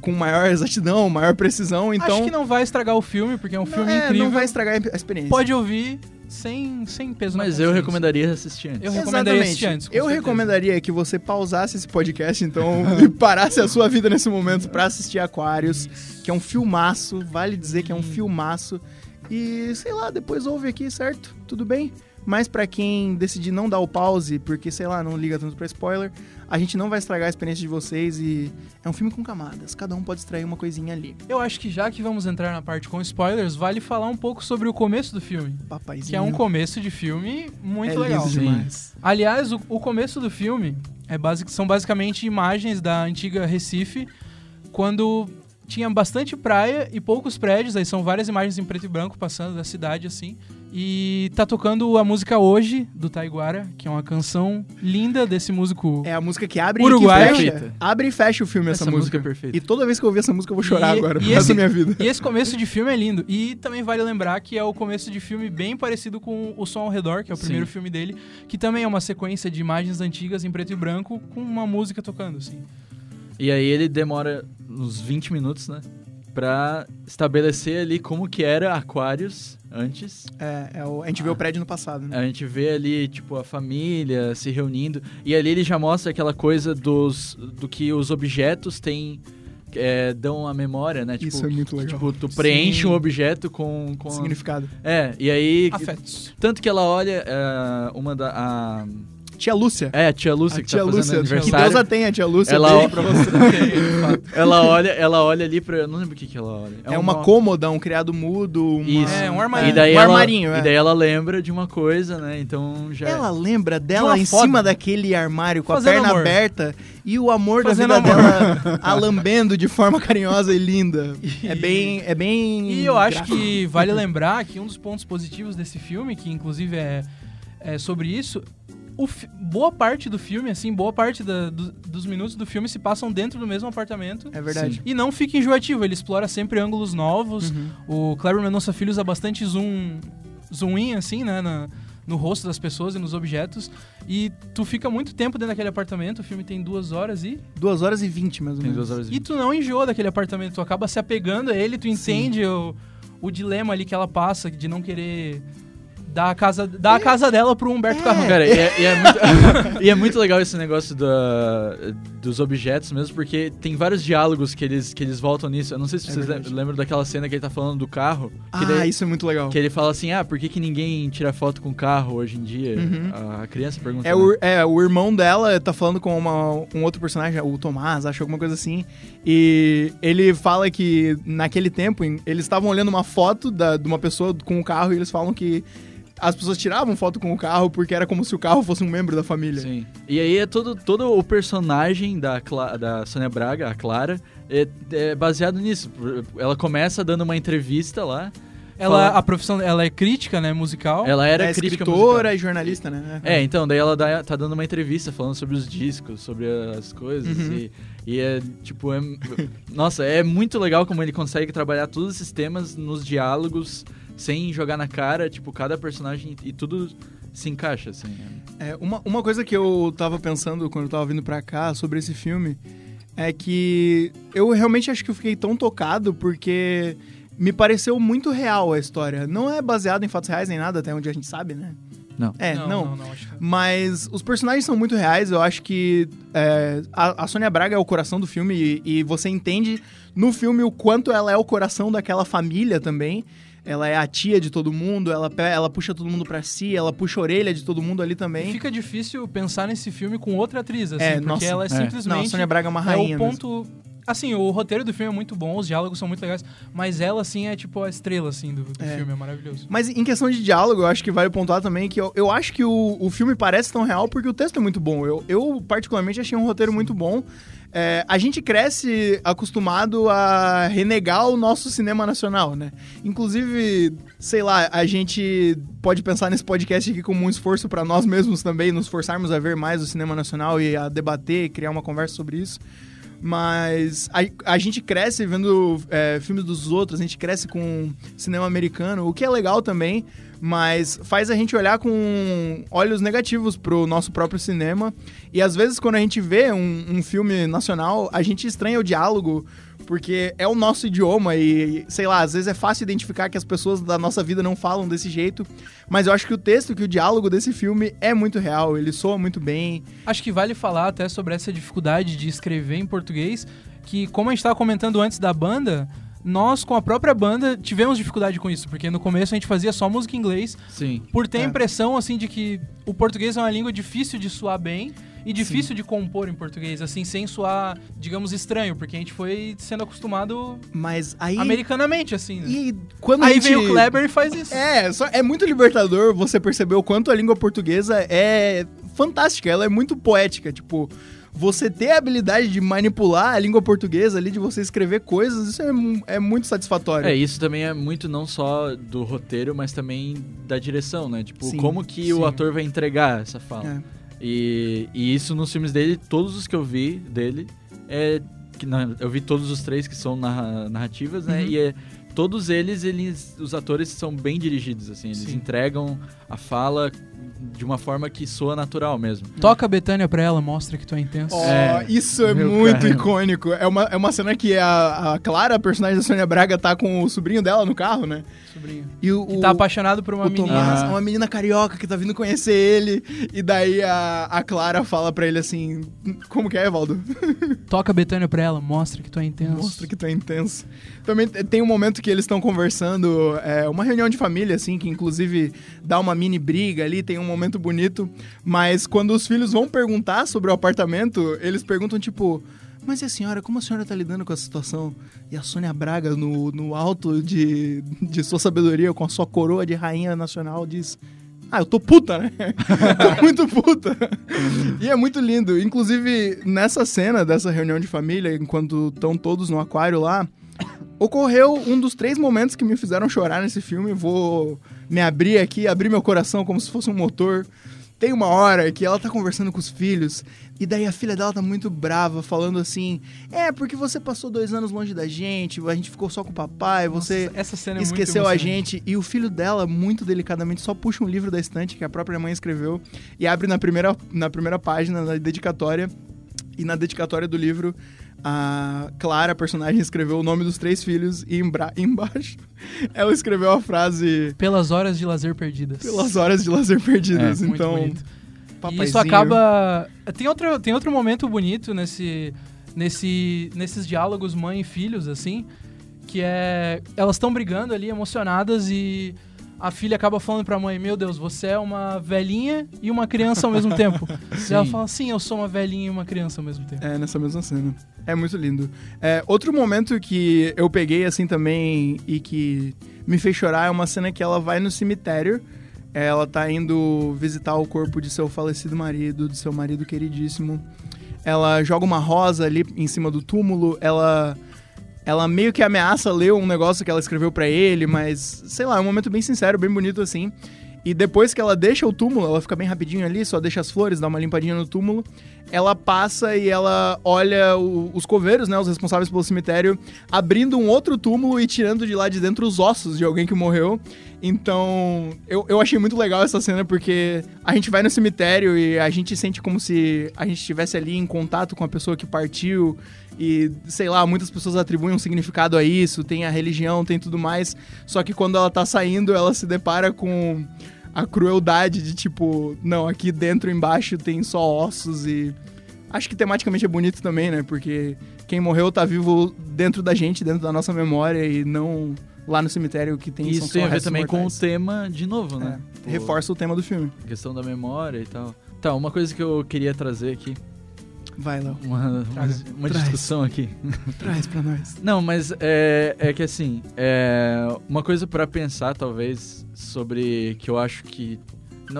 com maior exatidão, maior precisão. Então. Acho que não vai estragar o filme, porque é um não- filme é, incrível. não vai estragar a experiência. Pode ouvir sem, sem peso na Mas eu recomendaria assistir antes. Eu recomendaria Exatamente. assistir antes, Eu certeza. recomendaria que você pausasse esse podcast, então, e parasse a sua vida nesse momento pra assistir Aquários, que é um filmaço, vale dizer que é um filmaço. E, sei lá, depois ouve aqui, certo? Tudo bem? Mas pra quem decidir não dar o pause, porque, sei lá, não liga tanto pra spoiler, a gente não vai estragar a experiência de vocês e é um filme com camadas. Cada um pode extrair uma coisinha ali. Eu acho que já que vamos entrar na parte com spoilers, vale falar um pouco sobre o começo do filme. Papaizinho. Que é um começo de filme muito é legal. lindo demais. Aliás, o, o começo do filme é basic, são basicamente imagens da antiga Recife, quando tinha bastante praia e poucos prédios, aí são várias imagens em preto e branco passando da cidade assim. E tá tocando a música Hoje, do Taiguara, que é uma canção linda desse músico. É a música que abre Uruguaio. e fecha. Perfeita. Abre e fecha o filme, essa, Essa música música. é perfeita. E toda vez que eu ouvir essa música eu vou chorar E- agora, e resto da minha vida. E esse começo de filme é lindo. E também vale lembrar que é o começo de filme bem parecido com O Som ao Redor, que é o Sim. primeiro filme dele, que também é uma sequência de imagens antigas em preto e branco com uma música tocando, assim. E aí ele demora uns 20 minutos, né? Pra estabelecer ali como que era Aquarius antes. É, é o- a gente vê o prédio no passado, né? A gente vê ali, tipo, a família se reunindo. E ali ele já mostra aquela coisa dos, do que os objetos têm é, dão a memória, né? Tipo, Isso é muito legal. Tipo, tu preenche Sim. um objeto com. com Significado. É, e aí. Afetos. Tanto que ela olha é, uma da. A, Tia Lúcia. é, a tia Lúcia a que tia tá fazendo Lúcia. Que aniversário. Deus a tenha, tia Lúcia. Ela- você. Ela olha, ela olha ali pra. Eu não lembro o que, que ela olha. É uma cômoda, um criado mudo, uma... Isso. É, um armarinho. E daí, um ela, armarinho, é. e daí ela lembra de uma coisa, né? Então já. Ela lembra dela uma em foto. cima daquele armário com a Fazendo perna amor. aberta e o amor Fazendo da vida amor. dela a lambendo de forma carinhosa e linda. É bem. É bem. E eu acho gráfico. que vale lembrar que um dos pontos positivos desse filme, que inclusive é, é sobre isso, o fi- boa parte do filme, assim, boa parte da- do- dos minutos do filme se passam dentro do mesmo apartamento. É verdade. Sim. E não fica enjoativo, ele explora sempre ângulos novos. Uhum. O Kleber Mendonça Filho usa bastante zoom, zoom in, assim, né, na- no rosto das pessoas e nos objetos. E tu fica muito tempo dentro daquele apartamento, o filme tem duas horas e... Duas horas e vinte, mais ou Tem menos. duas horas e E tu não enjoa daquele apartamento, tu acaba se apegando a ele, tu entende o, o dilema ali que ela passa de não querer dar a casa, dar a casa dela pro Humberto É. Carrão. Cara, e é, e é muito, e é muito legal esse negócio da, dos objetos mesmo, porque tem vários diálogos que eles, que eles voltam nisso. Eu não sei se É vocês verdade. lem- lembram daquela cena que ele tá falando do carro. Que, Ah, daí- isso é muito legal. que ele fala assim, ah, por que, que ninguém tira foto com carro hoje em dia? Uhum. A criança pergunta. É né? o, é, o irmão dela tá falando com uma- um outro personagem, o Tomás, acho alguma coisa assim. E ele fala que naquele tempo em- eles estavam olhando uma foto da- de uma pessoa com o carro e eles falam que as pessoas tiravam foto com o carro porque era como se o carro fosse um membro da família. Sim. E aí é todo, todo o personagem da, Cla- da Sônia Braga, a Clara, é, é baseado nisso. Ela começa dando uma entrevista lá. Ela, Fala- a profissão, ela é crítica, né, musical. Ela era é crítica escritora musical. e jornalista, né? É, então, daí ela dá- tá dando uma entrevista falando sobre os discos, sobre as coisas. Uhum. E, e é, tipo, é, nossa, é muito legal como ele consegue trabalhar todos esses temas nos diálogos, sem jogar na cara, tipo, cada personagem e tudo se encaixa, assim. É, uma, uma coisa que eu tava pensando quando eu tava vindo pra cá sobre esse filme é que eu realmente acho que eu fiquei tão tocado porque me pareceu muito real a história. Não é baseado em fatos reais nem nada, até onde a gente sabe, né? Não. É, não. não, não, acho que... Mas os personagens são muito reais. Eu acho que é, a, a Sônia Braga é o coração do filme e, e você entende no filme o quanto ela é o coração daquela família também. Ela é a tia de todo mundo, ela, ela puxa todo mundo pra si, ela puxa a orelha de todo mundo ali também. Fica difícil pensar nesse filme com outra atriz, assim, É, porque nossa, ela é, é. simplesmente... Não, a Sônia Braga é uma é rainha o ponto... Assim, o roteiro do filme é muito bom, os diálogos são muito legais, mas ela, assim, é tipo a estrela, assim, do, do É. filme, é maravilhoso. Mas em questão de diálogo, eu acho que vale pontuar também que eu, eu acho que o, o filme parece tão real porque o texto é muito bom. Eu, eu particularmente, achei um roteiro muito bom. É, a gente cresce acostumado a renegar o nosso cinema nacional, né? Inclusive, sei lá, a gente pode pensar nesse podcast aqui como um esforço para nós mesmos também, nos forçarmos a ver mais o cinema nacional e a debater, criar uma conversa sobre isso. Mas a, a gente cresce vendo é, filmes dos outros, a gente cresce com cinema americano, o que é legal também, mas faz a gente olhar com olhos negativos pro nosso próprio cinema. E às vezes, quando a gente vê um, um filme nacional, a gente estranha o diálogo, porque é o nosso idioma e, sei lá, às vezes é fácil identificar que as pessoas da nossa vida não falam desse jeito. Mas eu acho que o texto, que o diálogo desse filme é muito real, ele soa muito bem. Acho que vale falar até sobre essa dificuldade de escrever em português, que como a gente estava comentando antes da banda, nós com a própria banda tivemos dificuldade com isso, porque no começo a gente fazia só música em inglês, Sim. por ter a É. impressão assim de que o português é uma língua difícil de soar bem e difícil de compor em português, assim, sem soar, digamos, estranho, porque a gente foi sendo acostumado Mas aí. americanamente, assim. né? E quando a Aí gente... vem o Kleber e faz isso. É, só, é muito libertador você perceber o quanto a língua portuguesa é fantástica, ela é muito poética, tipo, você ter a habilidade de manipular a língua portuguesa ali, de você escrever coisas, isso é, é muito satisfatório. É, isso também é muito não só do roteiro, mas também da direção, né? Tipo, Sim, como que sim. o ator vai entregar essa fala. É. E, e isso nos filmes dele, todos os que eu vi dele, é. Que, na- eu vi todos os três que são narra- narrativas, né? Uhum. E é, todos eles, eles, os atores são bem dirigidos, assim, eles Sim. entregam a fala de uma forma que soa natural mesmo. Toca a Betânia pra ela, mostra que tu é intenso. Ó, É, isso é muito caramba. icônico. É uma, é uma cena que a, a Clara, a personagem da Sônia Braga, tá com o sobrinho dela no carro, né? Sobrinho. E o, tá apaixonado por uma o menina. Tomás Ah. é uma menina carioca que tá vindo conhecer ele. E daí a, a Clara fala pra ele assim: Como que é, Evaldo? Toca a Betânia pra ela, mostra que tu é intenso. Mostra que tu é intenso. Também te- tem um momento que eles estão conversando, é, uma reunião de família, assim, que inclusive dá uma mini briga ali, tem um momento bonito. Mas quando os filhos vão perguntar sobre o apartamento, eles perguntam, tipo. Mas e a senhora, como a senhora tá lidando com essa situação? E a Sônia Braga, no, no alto de, de sua sabedoria, com a sua coroa de rainha nacional, diz: Ah, eu tô puta, né? tô muito puta. e é muito lindo. Inclusive, nessa cena dessa reunião de família, enquanto estão todos no aquário lá, ocorreu um dos três momentos que me fizeram chorar nesse filme. Vou me abrir aqui, abrir meu coração como se fosse um motor. Tem uma hora que ela tá conversando com os filhos, e daí a filha dela tá muito brava, falando assim: É, porque você passou dois anos longe da gente, a gente ficou só com o papai, você Nossa, essa cena é esqueceu a gente. E o filho dela, muito delicadamente, só puxa um livro da estante que a própria mãe escreveu e abre na primeira, na primeira página, na dedicatória. E na dedicatória do livro, a Clara, a personagem, escreveu o nome dos três filhos e embaixo ela escreveu a frase Pelas horas de lazer perdidas. pelas horas de lazer perdidas. É, então, bonito. E papaizinho. isso acaba. Tem outro, tem outro momento bonito nesse, nesse, nesses diálogos mãe e filhos, assim, que é. Elas estão brigando ali, emocionadas, e a filha acaba falando pra mãe: Meu Deus, você é uma velhinha e uma criança ao mesmo tempo. E ela fala: Sim, eu sou uma velhinha e uma criança ao mesmo tempo. É, nessa mesma cena. É muito lindo. É, outro momento que eu peguei assim também e que me fez chorar é uma cena que ela vai no cemitério. Ela tá indo visitar o corpo de seu falecido marido, de seu marido queridíssimo. Ela joga uma rosa ali em cima do túmulo. Ela ela meio que ameaça ler um negócio que ela escreveu pra ele, mas sei lá, é um momento bem sincero, bem bonito assim. E depois que ela deixa o túmulo, ela fica bem rapidinho ali, só deixa as flores, dá uma limpadinha no túmulo. Ela passa e ela olha o- os coveiros, né, os responsáveis pelo cemitério, abrindo um outro túmulo e tirando de lá de dentro os ossos de alguém que morreu. Então, eu, eu achei muito legal essa cena porque a gente vai no cemitério e a gente sente como se a gente estivesse ali em contato com a pessoa que partiu. E, sei lá, muitas pessoas atribuem um significado a isso, tem a religião, tem tudo mais. Só que quando ela tá saindo, ela se depara com a crueldade de tipo, não, aqui dentro embaixo tem só ossos e. Acho que tematicamente é bonito também, né? Porque quem morreu tá vivo dentro da gente, dentro da nossa memória e não lá no cemitério que tem isso tem a ver também com o mortais. tema de novo, né? É, reforça o tema do filme. questão da memória e tal. Tá, uma coisa que eu queria trazer aqui, Vai, Léo. uma, uma, uma Traz. discussão aqui. Traz pra nós. Não, mas é, é que assim, é uma coisa pra pensar talvez sobre que eu acho que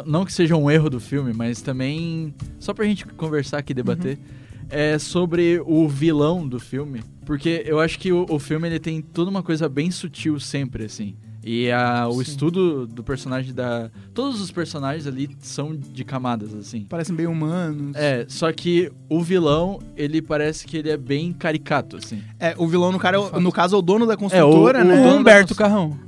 não que seja um erro do filme, mas também só pra gente conversar aqui, debater, é sobre o vilão do filme, porque eu acho que o, o filme ele tem toda uma coisa bem sutil sempre assim. E a, o Sim. estudo do personagem da. Todos os personagens ali são de camadas, assim. Parecem bem humanos. É, só que o vilão, ele parece que ele é bem caricato, assim. É, o vilão, no, cara, é o- no caso, é o dono da É, construtora, o- né? o O da Humberto Carrão.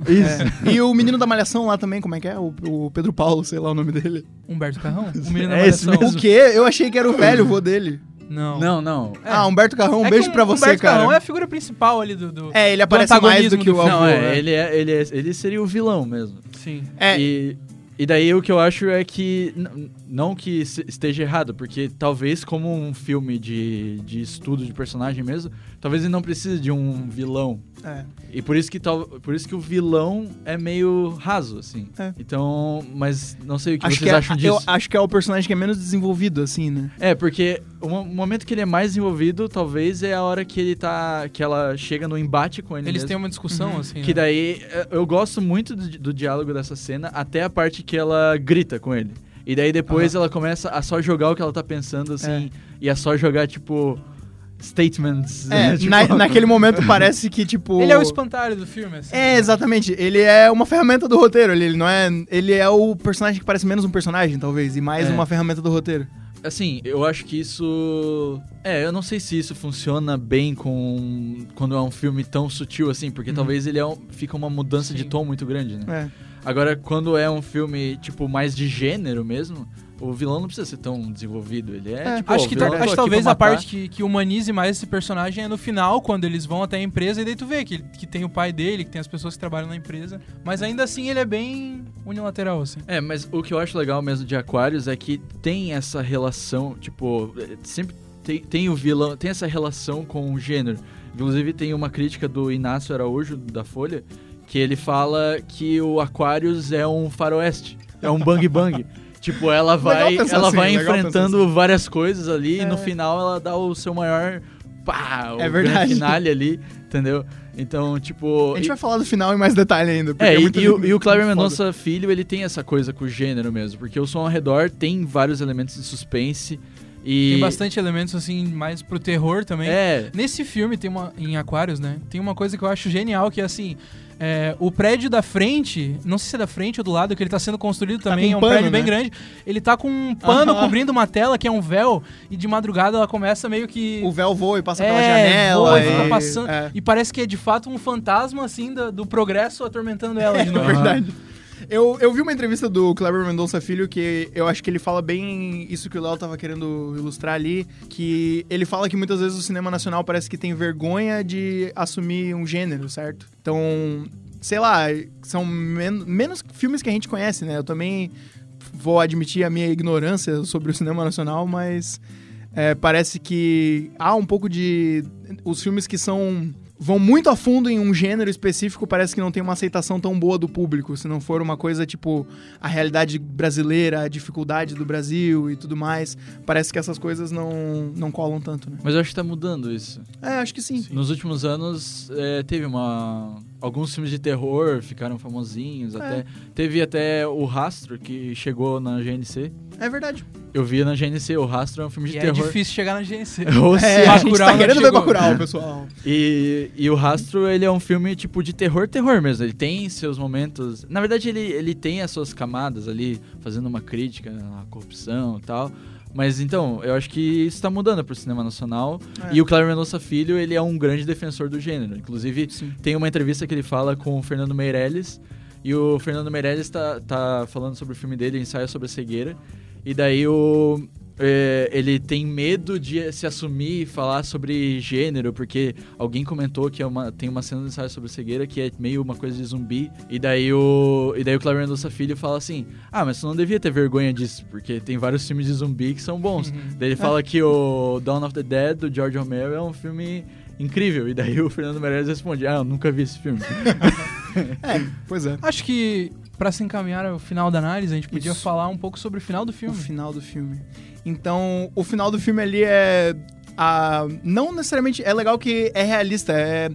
É. E o menino da Malhação lá também, como é que é? O, o Pedro Paulo, sei lá o nome dele. Humberto Carrão? O menino da É esse Malhação. mesmo. O quê? Eu achei que era o velho, o vô dele. Não. Não, não. Ah, Humberto Carrão, um É beijo o pra você, Humberto cara. Carrão é a figura principal ali do. do... É, ele aparece mais do que o do avô. Não, é, né? ele, é, ele, é, ele seria o vilão mesmo. Sim. É, E, e daí o que eu acho é que, não que esteja errado, porque talvez como um filme de, de estudo de personagem mesmo, talvez ele não precise de um vilão. É. E por isso que, tal, por isso que o vilão é meio raso, assim. É. Então, mas não sei o que Acho vocês que é, acham disso. eu acho que é o personagem que é menos desenvolvido, assim, né? É, porque o mo- momento que ele é mais desenvolvido, talvez é a hora que ele tá. que ela chega no embate com ele. Eles mesmo. têm uma discussão, Uhum. assim. Que né? daí é, eu gosto muito do, do diálogo dessa cena, até a parte que ela grita com ele. E daí depois ela começa a só jogar o que ela tá pensando, assim, e a só jogar, tipo, statements. É, né? Tipo, na- naquele momento parece que, tipo... Ele é o espantalho do filme, assim. É, exatamente. Ele é uma ferramenta do roteiro. Ele, ele não é... Ele é o personagem que parece menos um personagem, talvez, e mais É. uma ferramenta do roteiro. assim, eu acho que isso. É, eu não sei se isso funciona bem com. Quando é um filme tão sutil assim, porque Uhum. talvez ele é um- fica uma mudança de Sim. tom muito grande, né? É. Agora, quando é um filme, tipo, mais de gênero mesmo, o vilão não precisa ser tão desenvolvido. Ele é, É, tipo, acho que, tô acho talvez a parte que, que humanize mais esse personagem é no final, quando eles vão até a empresa e daí tu vê que, que tem o pai dele, que tem as pessoas que trabalham na empresa. Mas ainda assim ele é bem unilateral, assim. É, mas o que eu acho legal mesmo de Aquários é que tem essa relação, tipo, é, sempre tem, tem o vilão, tem essa relação com o gênero. Inclusive tem uma crítica do Inácio Araújo, da Folha, que ele fala que o Aquários é um faroeste, é um bang bang. tipo, ela vai, ela assim, vai enfrentando várias coisas ali e no É. final ela dá o seu maior pá, o É grande verdade. finale ali, entendeu? Então, tipo, A gente e- vai falar do final em mais detalhe ainda. porque é, e, muito- e o, e o foda. Mendonça Filho, ele tem essa coisa com o gênero mesmo, porque o som ao redor tem vários elementos de suspense e... Tem bastante elementos, assim, mais pro terror também. É, Nesse filme, tem uma. Em Aquários, né? Tem uma coisa que eu acho genial, que é assim. É, o prédio da frente, não sei se é da frente ou do lado, que ele tá sendo construído também, com é um pano, prédio bem né? grande. Ele tá com um pano Aham. cobrindo uma tela, que é um véu, e de madrugada ela começa meio que. O véu voa e passa É, pela janela. voa e fica passando. É, E parece que é de fato um fantasma, assim, do, do progresso atormentando ela de é novo. verdade. Eu, eu vi uma entrevista do Kleber Mendonça Filho que eu acho que ele fala bem isso que o Léo tava querendo ilustrar ali, que ele fala que muitas vezes o cinema nacional parece que tem vergonha de assumir um gênero, certo? Então, sei lá, são men- menos filmes que a gente conhece, né? Eu também vou admitir a minha ignorância sobre o cinema nacional, mas é, parece que há um pouco de. Os filmes que são. Vão muito a fundo em um gênero específico, parece que não tem uma aceitação tão boa do público. Se não for uma coisa tipo a realidade brasileira, a dificuldade do Brasil e tudo mais, parece que essas coisas não, não colam tanto, né? mas eu acho que tá mudando isso. É, acho que sim. Nos últimos anos, é, teve uma... Alguns filmes de terror ficaram famosinhos, até... Teve até O Rastro, que chegou na GNC. É verdade. Eu vi na GNC, O Rastro é um filme de E é terror. difícil chegar na GNC. Ou se É, a gente tá querendo ver. Bacurau, pessoal. E, e o Rastro, ele é um filme, tipo, de terror, terror mesmo. Ele tem seus momentos... Na verdade, ele, ele tem as suas camadas ali, fazendo uma crítica à corrupção e tal. Mas, então, eu acho que isso tá mudando pro cinema nacional. É. E o Cleber Mendonça Filho, ele é um grande defensor do gênero. Inclusive, Sim. tem uma entrevista que ele fala com o Fernando Meirelles. E o Fernando Meirelles tá, tá falando sobre o filme dele, Ensaio sobre a Cegueira. E daí o... é, ele tem medo de se assumir e falar sobre gênero, porque alguém comentou que é uma, tem uma cena do ensaio sobre cegueira que é meio uma coisa de zumbi. E daí o. E daí o Cleber Mendonça Filho fala assim: Ah, mas você não devia ter vergonha disso, porque tem vários filmes de zumbi que são bons. Daí ele fala que o Dawn of the Dead, do George Romero, é um filme incrível. E daí o Fernando Meirelles responde: Ah, eu nunca vi esse filme. É, pois é. Acho que, pra se encaminhar ao final da análise, a gente podia Isso. falar um pouco sobre o final do O filme. final do filme. Então, o final do filme ali é. A, não necessariamente. É legal que é realista. É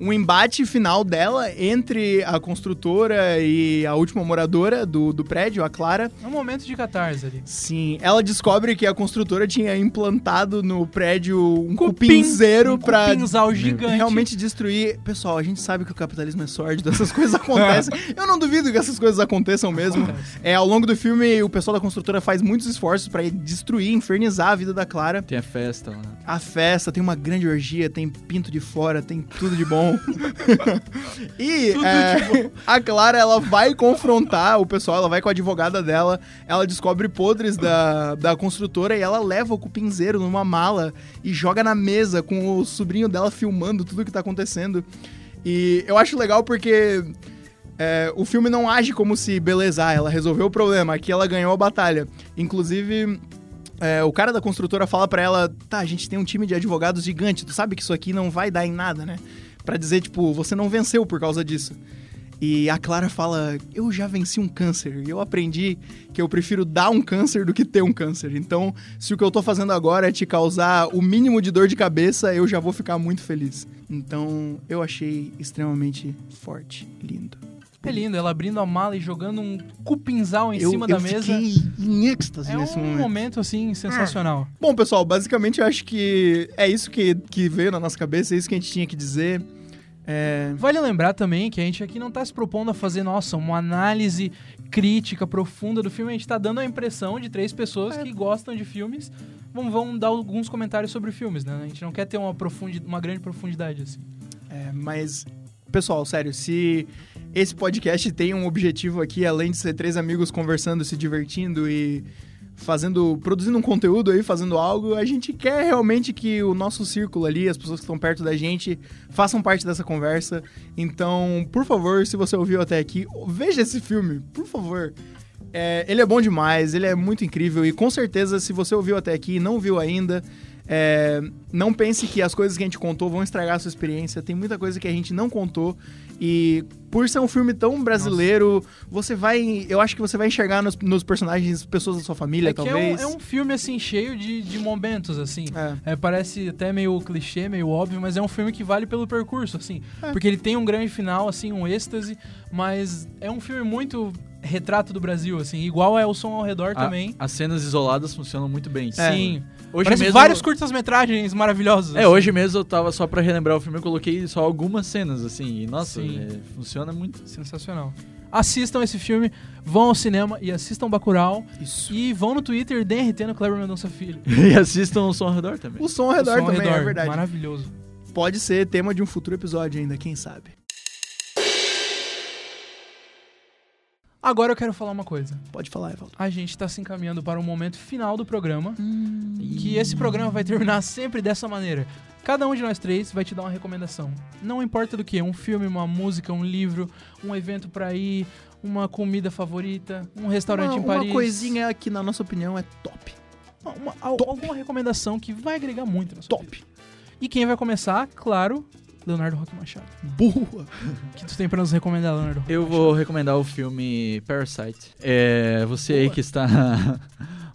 um embate final dela entre a construtora e a última moradora do, do prédio, a Clara. É um momento de catarse ali. Sim, ela descobre que a construtora tinha implantado no prédio um Cupim- cupinzeiro um pra cupinzal gigante. realmente destruir. Pessoal, a gente sabe que o capitalismo é sórdido, essas coisas acontecem. Eu não duvido que essas coisas aconteçam mesmo. Acontece. É, ao longo do filme, o pessoal da construtora faz muitos esforços pra destruir, infernizar a vida da Clara. tem a festa lá. A festa tem uma grande orgia, tem pinto de fora, tem tudo de bom. e é, a Clara, ela vai confrontar o pessoal, ela vai com a advogada dela, ela descobre podres da, da construtora e ela leva o cupinzeiro numa mala e joga na mesa com o sobrinho dela filmando tudo que tá acontecendo. E eu acho legal porque é, o filme não age como se, beleza, ah, ela resolveu o problema, aqui ela ganhou a batalha. Inclusive, é, o cara da construtora fala pra ela, tá, a gente tem um time de advogados gigante, tu sabe que isso aqui não vai dar em nada, né? Pra dizer, tipo, você não venceu por causa disso. E a Clara fala, eu já venci um câncer, e eu aprendi que eu prefiro dar um câncer do que ter um câncer. Então, se o que eu tô fazendo agora é te causar o mínimo de dor de cabeça, eu já vou ficar muito feliz. Então, eu achei extremamente forte, lindo. É lindo, ela abrindo a mala e jogando um cupinzal em eu, cima eu da mesa. em êxtase É nesse um momento. momento, assim, sensacional. Bom, pessoal, basicamente eu acho que é isso que, que veio na nossa cabeça, é isso que a gente tinha que dizer. É, Vale lembrar também que a gente aqui não tá se propondo a fazer, nossa, uma análise crítica profunda do filme. A gente tá dando a impressão de três pessoas É. que gostam de filmes. Vão, vão dar alguns comentários sobre filmes, né? A gente não quer ter uma, profundi uma grande profundidade, assim. é, mas, pessoal, sério, se esse podcast tem um objetivo aqui, além de ser três amigos conversando, se divertindo e fazendo, produzindo um conteúdo aí, fazendo algo, a gente quer realmente que o nosso círculo ali, as pessoas que estão perto da gente, façam parte dessa conversa. Então, por favor, se você ouviu até aqui, veja esse filme, por favor. É, ele é bom demais, ele é muito incrível e com certeza, se você ouviu até aqui e não viu ainda, é, não pense que as coisas que a gente contou vão estragar a sua experiência. Tem muita coisa que a gente não contou e por ser um filme tão brasileiro, você vai, eu acho que você vai enxergar nos, nos personagens pessoas da sua família, é que é um, talvez. é um filme, assim, cheio de, de momentos, assim. É. É, parece até meio clichê, meio óbvio, mas é um filme que vale pelo percurso, assim. É. Porque ele tem um grande final, assim, um êxtase, mas é um filme muito retrato do Brasil, assim. Igual é o som ao redor A- também. as cenas isoladas funcionam muito bem. É. Hoje Parece mesmo, vários curtas-metragens maravilhosos. É, assim. hoje mesmo eu tava só pra relembrar o filme, eu coloquei só algumas cenas, assim, e nossa, é, funciona muito. Sensacional. Assistam esse filme, vão ao cinema e assistam Bacurau. Isso. E vão no Twitter DRT no Kleber Mendonça Filho. E assistam o som ao redor também. O som ao redor O som ao também, é redor, verdade. Maravilhoso. Pode ser tema de um futuro episódio ainda, quem sabe. Agora eu quero falar uma coisa. Pode falar, Evaldo. A gente tá se encaminhando para o momento final do programa. Hum. Que esse programa vai terminar sempre dessa maneira. Cada um de nós três vai te dar uma recomendação. Não importa do que, um filme, uma música, um livro, um evento pra ir, uma comida favorita, um restaurante uma, em Paris. Uma coisinha que, na nossa opinião, é top. Uma- uma- Top. alguma recomendação que vai agregar muito na sua vida. Top. E quem vai começar, claro, Leonardo Roque Machado. Boa. O que tu tem pra nos recomendar, Leonardo Roque Eu Machado? vou recomendar o filme Parasite. É, você aí Boa. que está.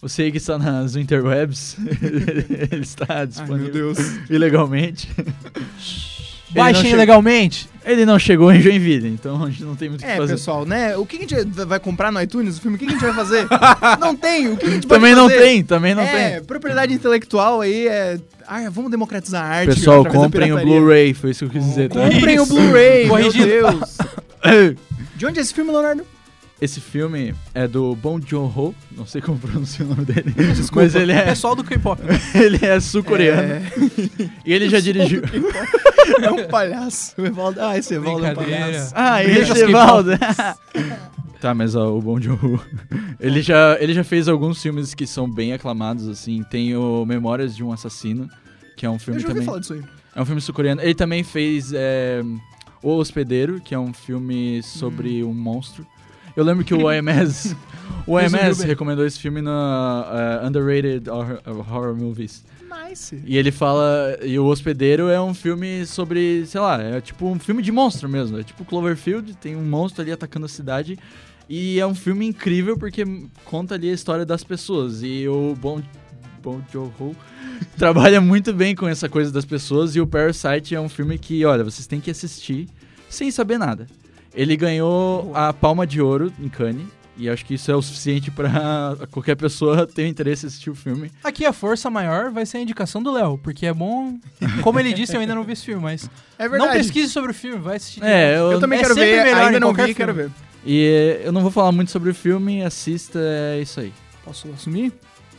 Você aí que está nas interwebs, ele está Ai, meu disponível Deus. ilegalmente. Baixem ele não legalmente. Ele não chegou em Joinville, então a gente não tem muito o que É, fazer. pessoal, né? O que a gente vai comprar no iTunes, o filme? O que a gente vai fazer? não tem. O que a gente pode Também não fazer? tem, também não é, tem. propriedade intelectual aí é... Ah, vamos democratizar a arte. Pessoal, comprem o. Blu-ray, foi isso que eu quis dizer, tá? Comprem o Isso. Blu-ray, meu. Deus. De onde é esse filme, Leonardo? Esse filme é do Bong Joon-ho, não sei como pronunciar o nome dele, Desculpa. mas ele é, Pessoal do K-pop. ele é sul-coreano. É, E ele já dirigiu... é um palhaço. O Evaldo... Ah, esse Evaldo é um palhaço. Ah, esse. Evaldo. tá, mas ó, o Bong Joon-ho, ele já, ele já fez alguns filmes que são bem aclamados, assim. Tem o Memórias de um Assassino, que é um Eu filme já ouvi também... falar disso aí. É um filme sul-coreano. Ele também fez é, O Hospedeiro, que é um filme sobre um monstro. Eu lembro que o OMS, o bem. recomendou esse filme na eh, Underrated Horror, Horror Movies. Nice. E ele fala. E o Hospedeiro é um filme sobre, sei lá, é tipo um filme de monstro mesmo. É tipo Cloverfield, tem um monstro ali atacando a cidade. E é um filme incrível porque conta ali a história das pessoas. E o Bon, bon Joon-ho trabalha muito bem com essa coisa das pessoas. E o Parasite é um filme que, olha, vocês têm que assistir sem saber nada. Ele ganhou a Palma de Ouro em Cannes. E acho que isso é o suficiente pra qualquer pessoa ter interesse em assistir o filme. Aqui a força maior vai ser a indicação do Léo, porque é bom. Como ele disse, eu ainda não vi esse filme, mas. É Não verdade. pesquise sobre o filme, vai assistir. É, eu, Eu também É quero ver, ainda em não vi, quero ver. E eh, eu não vou falar muito sobre o filme, assista, é isso aí. Posso assumir?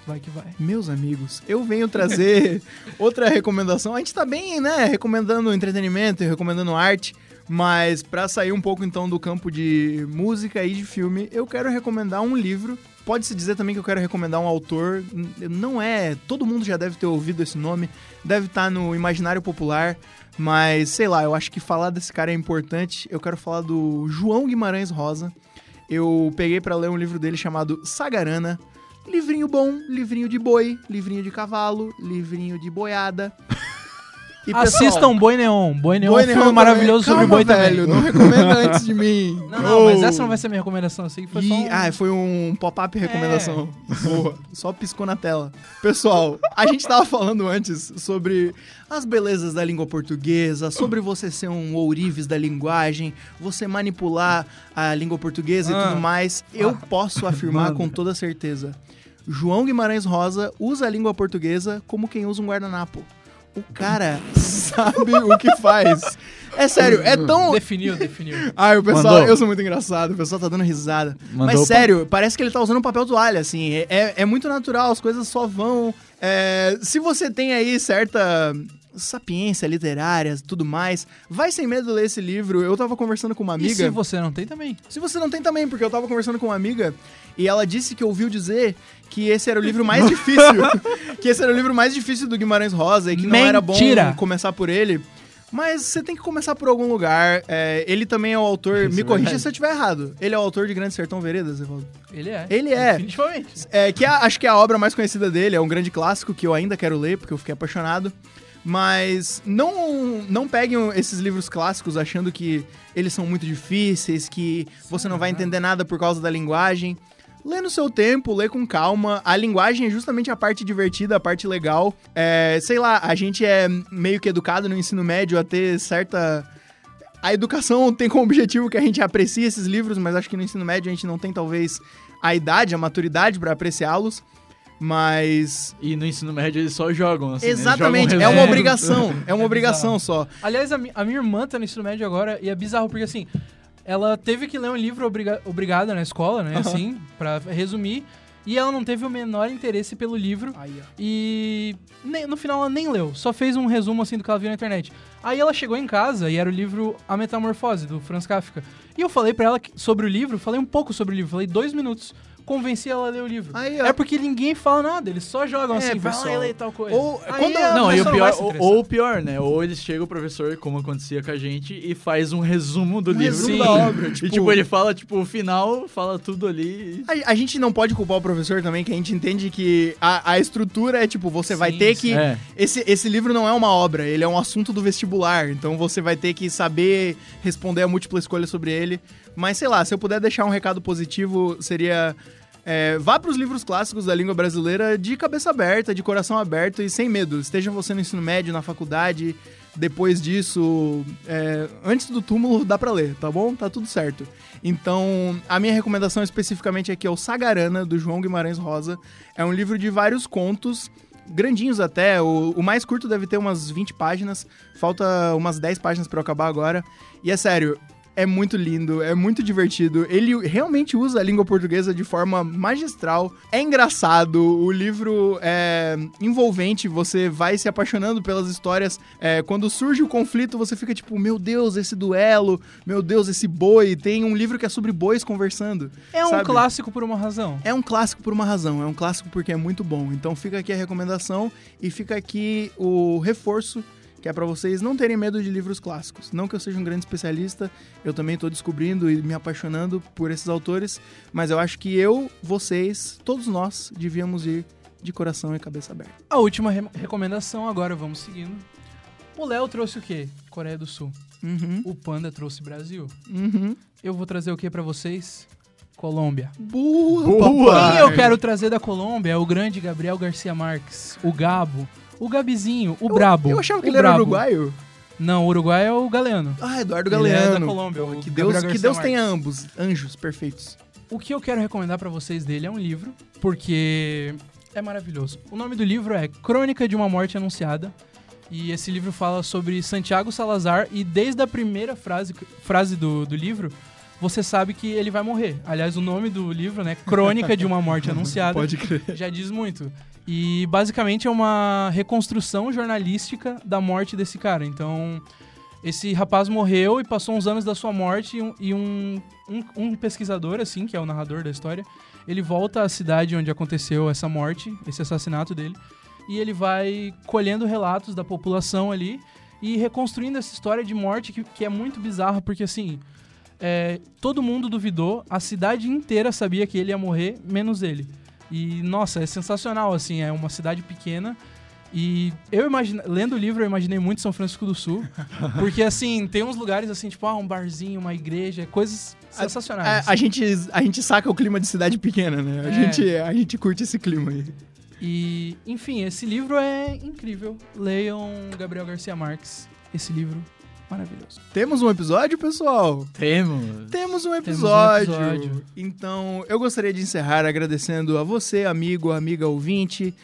Vai que vai. Meus amigos, eu venho trazer outra recomendação. A gente tá bem, né, recomendando entretenimento e recomendando arte, mas pra sair um pouco então do campo de música e de filme, eu quero recomendar um livro. Pode-se dizer também que eu quero recomendar um autor. Não é. Todo mundo já deve ter ouvido esse nome, deve estar no imaginário popular, mas sei lá, eu acho que falar desse cara é importante. Eu quero falar do João Guimarães Rosa. Eu peguei pra ler um livro dele chamado Sagarana. Livrinho bom, livrinho de boi, livrinho de cavalo, livrinho de boiada. E, Assistam Boi Neon. Boi Neon Boi é um filme maravilhoso também. sobre Calma, boi velho, também. não recomenda antes de mim. Não, não, mas Oh. essa não vai ser minha recomendação. Que foi E- um... Ah, foi um pop-up recomendação. É. Boa. Só piscou na tela. Pessoal, a gente tava falando antes sobre as belezas da língua portuguesa, sobre você ser um ourives da linguagem, você manipular a língua portuguesa Ah. e tudo mais. Eu Ah. posso afirmar Manda. com toda certeza. João Guimarães Rosa usa a língua portuguesa como quem usa um guardanapo. O cara sabe o que faz. É sério, é tão. Definiu, definiu. Ai, o pessoal, Mandou. eu sou muito engraçado, o pessoal tá dando risada. Mandou Mas pa- sério, parece que ele tá usando um papel toalha, assim. É, é- é muito natural, as coisas só vão. É, se você tem aí certa sapiência literária tudo mais, vai sem medo ler esse livro. Eu tava conversando com uma E amiga. se você não tem também? Se você não tem também, porque eu tava conversando com uma amiga e ela disse que ouviu dizer que esse era o livro mais difícil. que esse era o livro mais difícil do Guimarães Rosa e que não era bom começar por ele. Mas você tem que começar por algum lugar. É, ele também é o autor. Isso me é corrija verdade. se eu estiver errado. Ele é o autor de Grande Sertão Veredas, Evaldo. Ele é. Ele é. Definitivamente. É, que é, acho que é a obra mais conhecida dele, é um grande clássico que eu ainda quero ler, porque eu fiquei apaixonado. Mas não, não peguem esses livros clássicos achando que eles são muito difíceis, que você não vai entender nada por causa da linguagem. Lê no seu tempo, lê com calma. A linguagem é justamente a parte divertida, a parte legal. É, sei lá, a gente é meio que educado no ensino médio a ter certa a educação tem como objetivo que a gente aprecie esses livros, mas acho que no ensino médio a gente não tem talvez a idade, a maturidade para apreciá-los. Mas E no ensino médio eles só jogam, assim. né? Exatamente, jogam é uma obrigação, é uma É obrigação só. Aliás, a, mi- a minha irmã tá no ensino médio agora e é bizarro, porque assim, ela teve que ler um livro obriga obrigada na escola, né? Aham. Assim, pra resumir. E ela não teve o menor interesse pelo livro. Aí, ó. E nem- no final ela nem leu, só fez um resumo assim do que ela viu na internet. Aí ela chegou em casa e era o livro A Metamorfose, do Franz Kafka. E eu falei pra ela sobre o livro, falei um pouco sobre o livro, falei dois minutos. Convenci ela a ler o livro. Aí, é porque ninguém fala nada, eles só jogam É, assim, vai lá e lê tal coisa. Ou- Aí quando- Não, e o pior, vai ou, ou o pior, né? Ou eles chegam, o professor, como acontecia com a gente, e faz um resumo do Um livro. resumo da obra. E Tipo, tipo, ele fala, tipo, o final, fala tudo ali. a, a gente não pode culpar o professor também, que a gente entende que a, a estrutura é tipo, você vai Sim, ter sim. que. É. Esse, esse livro não é uma obra, ele é um assunto do vestibular. Então você vai ter que saber responder a múltipla escolha sobre ele. Mas sei lá, se eu puder deixar um recado positivo, seria. É, vá para os livros clássicos da língua brasileira de cabeça aberta, de coração aberto e sem medo. Esteja você no ensino médio, na faculdade, depois disso, é, antes do túmulo dá pra ler, tá bom? Tá tudo certo. Então, a minha recomendação especificamente aqui é o Sagarana, do João Guimarães Rosa. É um livro de vários contos, grandinhos até. O, o mais curto deve ter umas 20 páginas, falta umas 10 páginas pra eu acabar agora. E é sério, é muito lindo, é muito divertido. Ele realmente usa a língua portuguesa de forma magistral. É engraçado, o livro é envolvente, você vai se apaixonando pelas histórias. É, quando surge o conflito, você fica tipo, meu Deus, esse duelo, meu Deus, esse boi. Tem um livro que é sobre bois conversando. É um sabe? clássico por uma razão. É um clássico por uma razão, é um clássico porque é muito bom. Então fica aqui a recomendação e fica aqui o reforço que é pra vocês não terem medo de livros clássicos. Não que eu seja um grande especialista, eu também tô descobrindo e me apaixonando por esses autores, mas eu acho que eu, vocês, todos nós devíamos ir de coração e cabeça aberta. A última re- recomendação, agora vamos seguindo. O Léo trouxe o quê? Coreia do Sul. Uhum, O Panda trouxe Brasil. uhum. Eu vou trazer o que pra vocês? Colômbia. Boa, Boa! Quem eu quero trazer da Colômbia é o grande Gabriel Garcia Marques, o Gabo, o Gabizinho, o Brabo. Eu achava que o ele era Brabo. uruguaio. Não, o Uruguai é o Galeano. Ah, Eduardo Ele é da Galeano. Colômbia, que Deus, que Deus tenha ambos, anjos perfeitos. O que eu quero recomendar pra vocês dele é um livro, porque é maravilhoso. O nome do livro é Crônica de uma Morte Anunciada. E esse livro fala sobre Santiago Salazar e desde a primeira frase, frase do, do livro, você sabe que ele vai morrer. Aliás, o nome do livro, né? Crônica de uma Morte Anunciada. Pode crer. já diz muito. E basicamente é uma reconstrução jornalística da morte desse cara. Então, esse rapaz morreu e passou uns anos da sua morte e um, um- um pesquisador, assim, que é o narrador da história, ele volta à cidade onde aconteceu essa morte, esse assassinato dele, e ele vai colhendo relatos da população ali e reconstruindo essa história de morte que, que é muito bizarra, porque assim. é, todo mundo duvidou, a cidade inteira sabia que ele ia morrer, menos ele. E, nossa, é sensacional, assim, é uma cidade pequena. E eu imagino, lendo o livro, eu imaginei muito São Francisco do Sul. porque, assim, tem uns lugares assim, tipo, ah, um barzinho, uma igreja, coisas sensacionais. A, a gente, a gente saca o clima de cidade pequena, né? A, É. gente, a gente curte esse clima aí. E, enfim, esse livro é incrível. Leiam Gabriel Garcia Marques. Esse livro maravilhoso. Temos um episódio, pessoal? Temos. Temos um Temos um episódio. episódio. Então, eu gostaria de encerrar agradecendo a você, amigo, amiga ouvinte,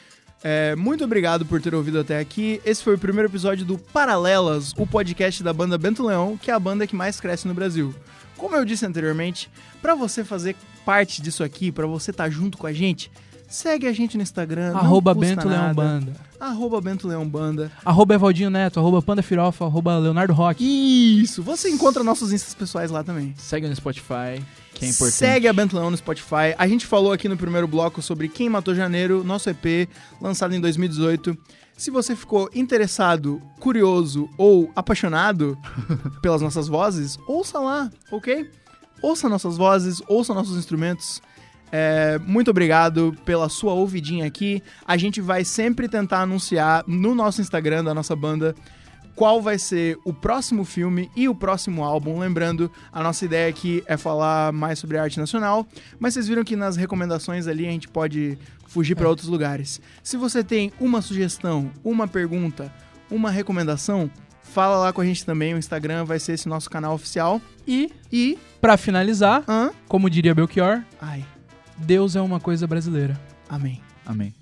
É, muito obrigado por ter ouvido até aqui. Esse foi o primeiro episódio do Paralelas, o podcast da banda Bento Leão, que é a banda que mais cresce no Brasil. Como eu disse anteriormente, para você fazer parte disso aqui, para você estar junto com a gente, segue a gente no Instagram. Arroba Bento Leão. Banda. Arroba Bento Leão Banda. Arroba Evaldinho Neto, arroba Panda Firofa, arroba Leonardo Rock. Isso, você encontra nossos instas pessoais lá também. Segue no Spotify, que é importante. Segue a Bento Leão no Spotify. A gente falou aqui no primeiro bloco sobre Quem Matou Janeiro, nosso EP, lançado em 2018. Se você ficou interessado, curioso ou apaixonado pelas nossas vozes, ouça lá, ok? Ouça nossas vozes, ouça nossos instrumentos. É, muito obrigado pela sua ouvidinha aqui. A gente vai sempre tentar anunciar no nosso Instagram da nossa banda qual vai ser o próximo filme e o próximo álbum. Lembrando, a nossa ideia aqui é falar mais sobre arte nacional, mas vocês viram que nas recomendações ali a gente pode fugir para outros lugares. Se você tem uma sugestão, uma pergunta, uma recomendação, fala lá com a gente também. O Instagram vai ser esse nosso canal oficial. E, E. pra finalizar, Hã? como diria Belchior, Ai, Deus é uma coisa brasileira. amém. Amém.